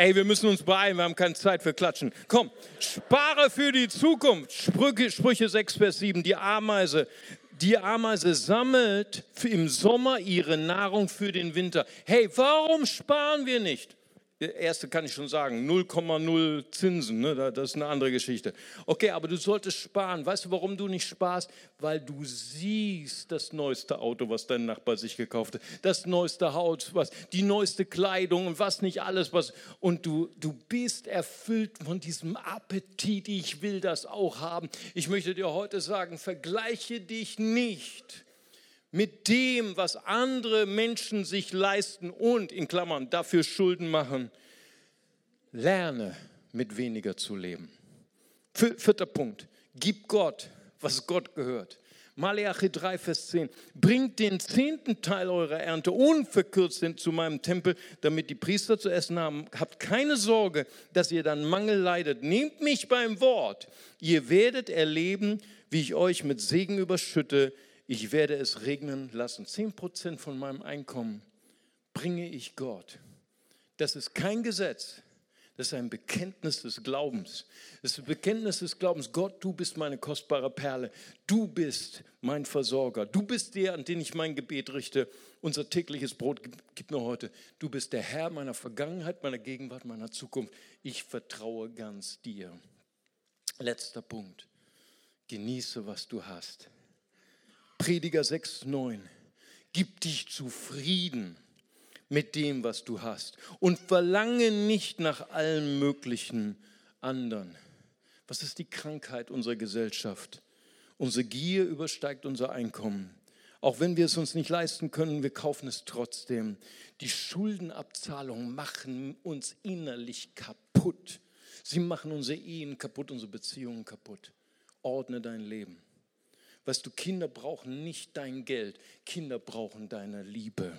Ey, wir müssen uns beeilen, wir haben keine Zeit für Klatschen. Komm, spare für die Zukunft. Sprüche, Sprüche 6, Vers 7. Die Ameise, die Ameise sammelt im Sommer ihre Nahrung für den Winter. Hey, warum sparen wir nicht? Erste kann ich schon sagen, 0,0 Zinsen, ne? das ist eine andere Geschichte. Okay, aber du solltest sparen. Weißt du, warum du nicht sparst? Weil du siehst das neueste Auto, was dein Nachbar sich gekauft hat, das neueste Haus, was, die neueste Kleidung und was nicht alles, was. Und du, du bist erfüllt von diesem Appetit, ich will das auch haben. Ich möchte dir heute sagen, vergleiche dich nicht mit dem, was andere Menschen sich leisten und in Klammern dafür Schulden machen. Lerne mit weniger zu leben. Vierter Punkt. Gib Gott, was Gott gehört. Malachi 3, Vers 10. Bringt den zehnten Teil eurer Ernte unverkürzt hin zu meinem Tempel, damit die Priester zu essen haben. Habt keine Sorge, dass ihr dann Mangel leidet. Nehmt mich beim Wort. Ihr werdet erleben, wie ich euch mit Segen überschütte ich werde es regnen lassen. Zehn Prozent von meinem Einkommen bringe ich Gott. Das ist kein Gesetz. Das ist ein Bekenntnis des Glaubens. Das ist ein Bekenntnis des Glaubens. Gott, du bist meine kostbare Perle. Du bist mein Versorger. Du bist der, an den ich mein Gebet richte. Unser tägliches Brot gib mir heute. Du bist der Herr meiner Vergangenheit, meiner Gegenwart, meiner Zukunft. Ich vertraue ganz dir. Letzter Punkt. Genieße, was du hast. Prediger 6, 9. Gib dich zufrieden mit dem, was du hast und verlange nicht nach allen möglichen anderen. Was ist die Krankheit unserer Gesellschaft? Unsere Gier übersteigt unser Einkommen. Auch wenn wir es uns nicht leisten können, wir kaufen es trotzdem. Die Schuldenabzahlungen machen uns innerlich kaputt. Sie machen unsere Ehen kaputt, unsere Beziehungen kaputt. Ordne dein Leben. Weißt du, Kinder brauchen nicht dein Geld, Kinder brauchen deine Liebe.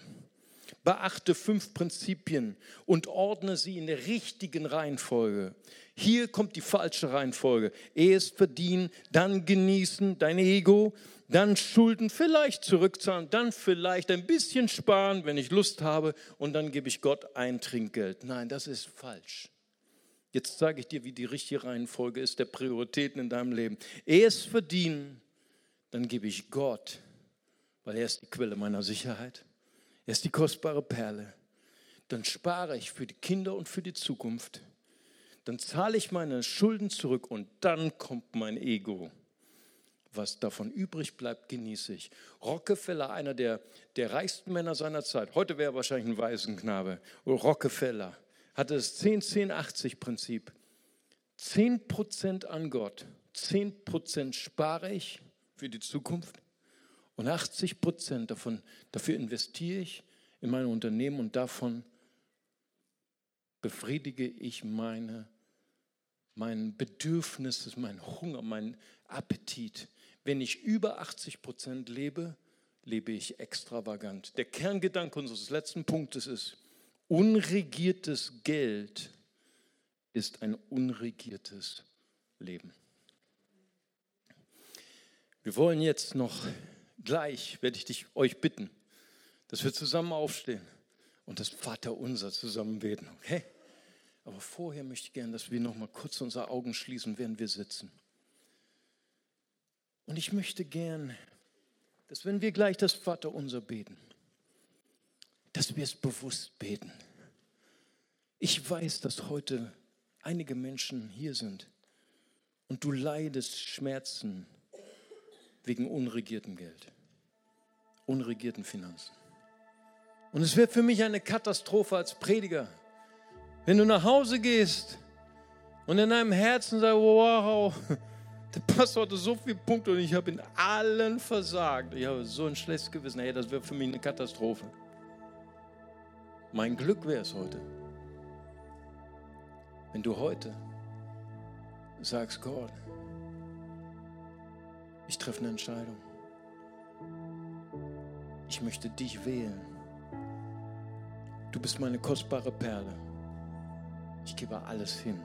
Beachte fünf Prinzipien und ordne sie in der richtigen Reihenfolge. Hier kommt die falsche Reihenfolge. Erst verdienen, dann genießen, dein Ego, dann Schulden vielleicht zurückzahlen, dann vielleicht ein bisschen sparen, wenn ich Lust habe, und dann gebe ich Gott ein Trinkgeld. Nein, das ist falsch. Jetzt sage ich dir, wie die richtige Reihenfolge ist der Prioritäten in deinem Leben. Erst verdienen, dann gebe ich Gott, weil er ist die Quelle meiner Sicherheit. Er ist die kostbare Perle. Dann spare ich für die Kinder und für die Zukunft. Dann zahle ich meine Schulden zurück und dann kommt mein Ego. Was davon übrig bleibt, genieße ich. Rockefeller, einer der, der reichsten Männer seiner Zeit, heute wäre er wahrscheinlich ein Waisenknabe, Rockefeller, hatte das 10-10-80-Prinzip. 10% an Gott, 10% spare ich für die Zukunft und 80 Prozent davon, dafür investiere ich in mein Unternehmen und davon befriedige ich meine mein Bedürfnis, mein Hunger, mein Appetit. Wenn ich über 80 Prozent lebe, lebe ich extravagant. Der Kerngedanke unseres letzten Punktes ist, unregiertes Geld ist ein unregiertes Leben. Wir wollen jetzt noch gleich, werde ich dich, euch bitten, dass wir zusammen aufstehen und das Vaterunser zusammen beten, okay? Aber vorher möchte ich gerne, dass wir noch mal kurz unsere Augen schließen, während wir sitzen. Und ich möchte gern, dass wenn wir gleich das Vaterunser beten, dass wir es bewusst beten. Ich weiß, dass heute einige Menschen hier sind und du leidest Schmerzen wegen unregiertem Geld, unregierten Finanzen. Und es wäre für mich eine Katastrophe als Prediger, wenn du nach Hause gehst und in deinem Herzen sagst, wow, der Pastor hatte so viele Punkte und ich habe in allen versagt. Ich habe so ein schlechtes Gewissen. Hey, das wäre für mich eine Katastrophe. Mein Glück wäre es heute, wenn du heute sagst, Gott, ich treffe eine Entscheidung. Ich möchte dich wählen. Du bist meine kostbare Perle. Ich gebe alles hin.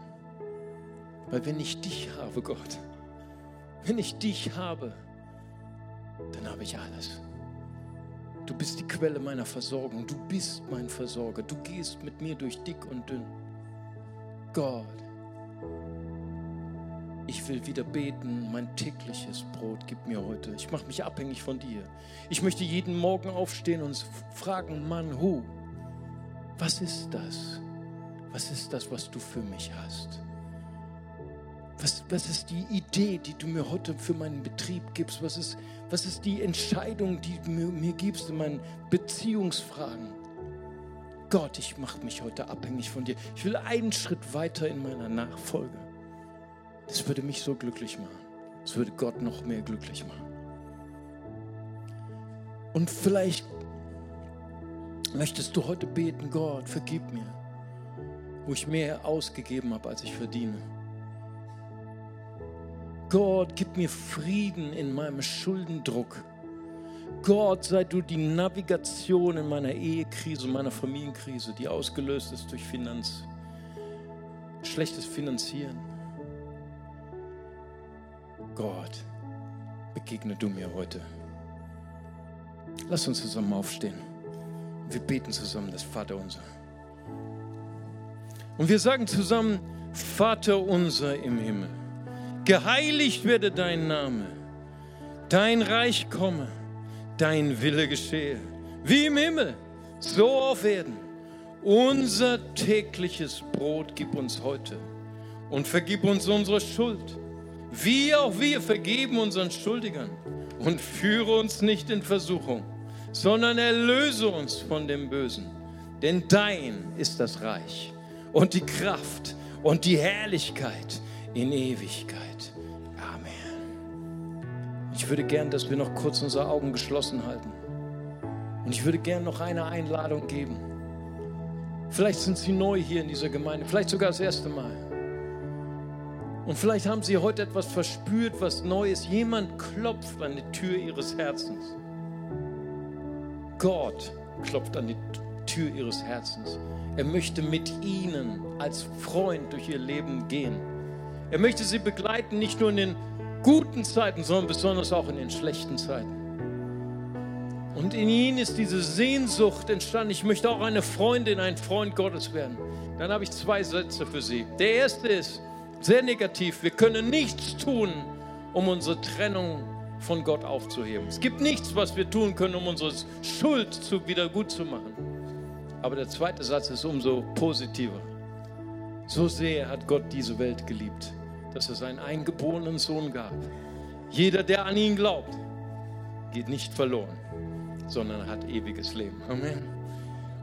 Weil wenn ich dich habe, Gott, wenn ich dich habe, dann habe ich alles. Du bist die Quelle meiner Versorgung. Du bist mein Versorger. Du gehst mit mir durch dick und dünn. Gott, ich will wieder beten, mein tägliches Brot gib mir heute. Ich mache mich abhängig von dir. Ich möchte jeden Morgen aufstehen und fragen, Mann, hu, was ist das? Was ist das, was du für mich hast? Was, was ist die Idee, die du mir heute für meinen Betrieb gibst? Was ist, was ist die Entscheidung, die du mir, mir gibst in meinen Beziehungsfragen? Gott, ich mache mich heute abhängig von dir. Ich will einen Schritt weiter in meiner Nachfolge. Das würde mich so glücklich machen. Das würde Gott noch mehr glücklich machen. Und vielleicht möchtest du heute beten, Gott, vergib mir, wo ich mehr ausgegeben habe, als ich verdiene. Gott, gib mir Frieden in meinem Schuldendruck. Gott, sei du die Navigation in meiner Ehekrise, meiner Familienkrise, die ausgelöst ist durch Finanz, schlechtes Finanzieren. Gott, begegne du mir heute. Lass uns zusammen aufstehen. Wir beten zusammen das Vaterunser. Und wir sagen zusammen, Vater unser im Himmel, geheiligt werde dein Name, dein Reich komme, dein Wille geschehe, wie im Himmel, so auf Erden. Unser tägliches Brot gib uns heute und vergib uns unsere Schuld wie auch wir vergeben unseren Schuldigern und führe uns nicht in Versuchung, sondern erlöse uns von dem Bösen. Denn dein ist das Reich und die Kraft und die Herrlichkeit in Ewigkeit. Amen. Ich würde gern, dass wir noch kurz unsere Augen geschlossen halten. Und ich würde gern noch eine Einladung geben. Vielleicht sind Sie neu hier in dieser Gemeinde, vielleicht sogar das erste Mal. Und vielleicht haben Sie heute etwas verspürt, was Neues. Jemand klopft an die Tür Ihres Herzens. Gott klopft an die Tür Ihres Herzens. Er möchte mit Ihnen als Freund durch Ihr Leben gehen. Er möchte Sie begleiten, nicht nur in den guten Zeiten, sondern besonders auch in den schlechten Zeiten. Und in Ihnen ist diese Sehnsucht entstanden. Ich möchte auch eine Freundin, ein Freund Gottes werden. Dann habe ich zwei Sätze für Sie. Der erste ist, sehr negativ. Wir können nichts tun, um unsere Trennung von Gott aufzuheben. Es gibt nichts, was wir tun können, um unsere Schuld zu, wieder gut zu machen. Aber der zweite Satz ist umso positiver. So sehr hat Gott diese Welt geliebt, dass er seinen eingeborenen Sohn gab. Jeder, der an ihn glaubt, geht nicht verloren, sondern hat ewiges Leben. Amen.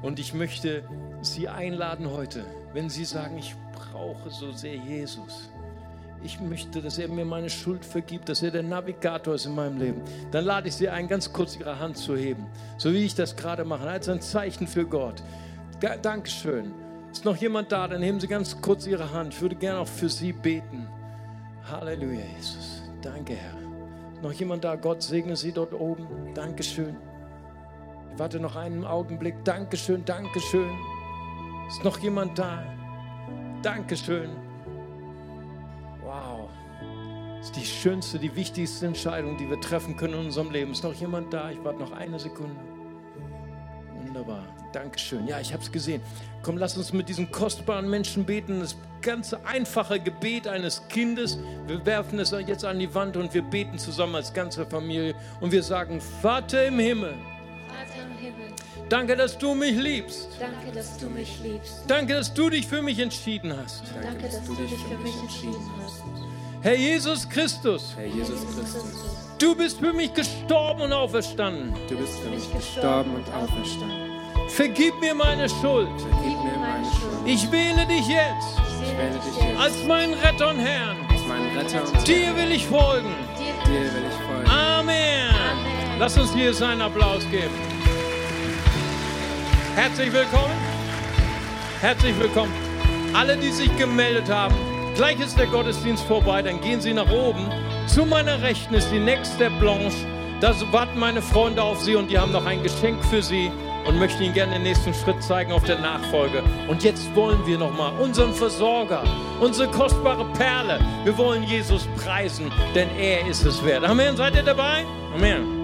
Und ich möchte Sie einladen heute, wenn Sie sagen, ich brauche so sehr Jesus. Ich möchte, dass er mir meine Schuld vergibt, dass er der Navigator ist in meinem Leben. Dann lade ich Sie ein, ganz kurz Ihre Hand zu heben, so wie ich das gerade mache, als ein Zeichen für Gott. Dankeschön. Ist noch jemand da? Dann heben Sie ganz kurz Ihre Hand. Ich würde gerne auch für Sie beten. Halleluja, Jesus. Danke, Herr. Ist noch jemand da? Gott segne Sie dort oben. Dankeschön. Ich warte noch einen Augenblick. Dankeschön, Dankeschön. Ist noch jemand da? Dankeschön. Wow. Das ist die schönste, die wichtigste Entscheidung, die wir treffen können in unserem Leben. Ist noch jemand da? Ich warte noch eine Sekunde. Wunderbar. Dankeschön. Ja, ich habe es gesehen. Komm, lass uns mit diesen kostbaren Menschen beten. Das ganze einfache Gebet eines Kindes. Wir werfen es jetzt an die Wand und wir beten zusammen als ganze Familie. Und wir sagen, Vater im Himmel. Danke, dass du mich liebst. danke, dass du mich liebst. Danke, dass du dich für mich entschieden hast. Danke, dass du dich für mich entschieden hast. Herr Jesus Christus, Herr Jesus Christus, du bist für mich gestorben und auferstanden. du bist für mich gestorben und auferstanden. Vergib mir meine Schuld. Vergib mir meine Schuld. Ich wähle dich jetzt Ich wähle dich jetzt als meinen Retter und Herrn. als meinen Retter und Dir will ich folgen. dir will ich folgen. Amen. Lass uns hier einen Applaus geben. Herzlich willkommen. Herzlich willkommen. Alle, die sich gemeldet haben, gleich ist der Gottesdienst vorbei, dann gehen Sie nach oben. Zu meiner Rechten ist die nächste Blanche. Da warten meine Freunde auf Sie und die haben noch ein Geschenk für Sie und möchten Ihnen gerne den nächsten Schritt zeigen auf der Nachfolge. Und jetzt wollen wir nochmal unseren Versorger, unsere kostbare Perle, wir wollen Jesus preisen, denn er ist es wert. Amen. Seid ihr dabei? Amen.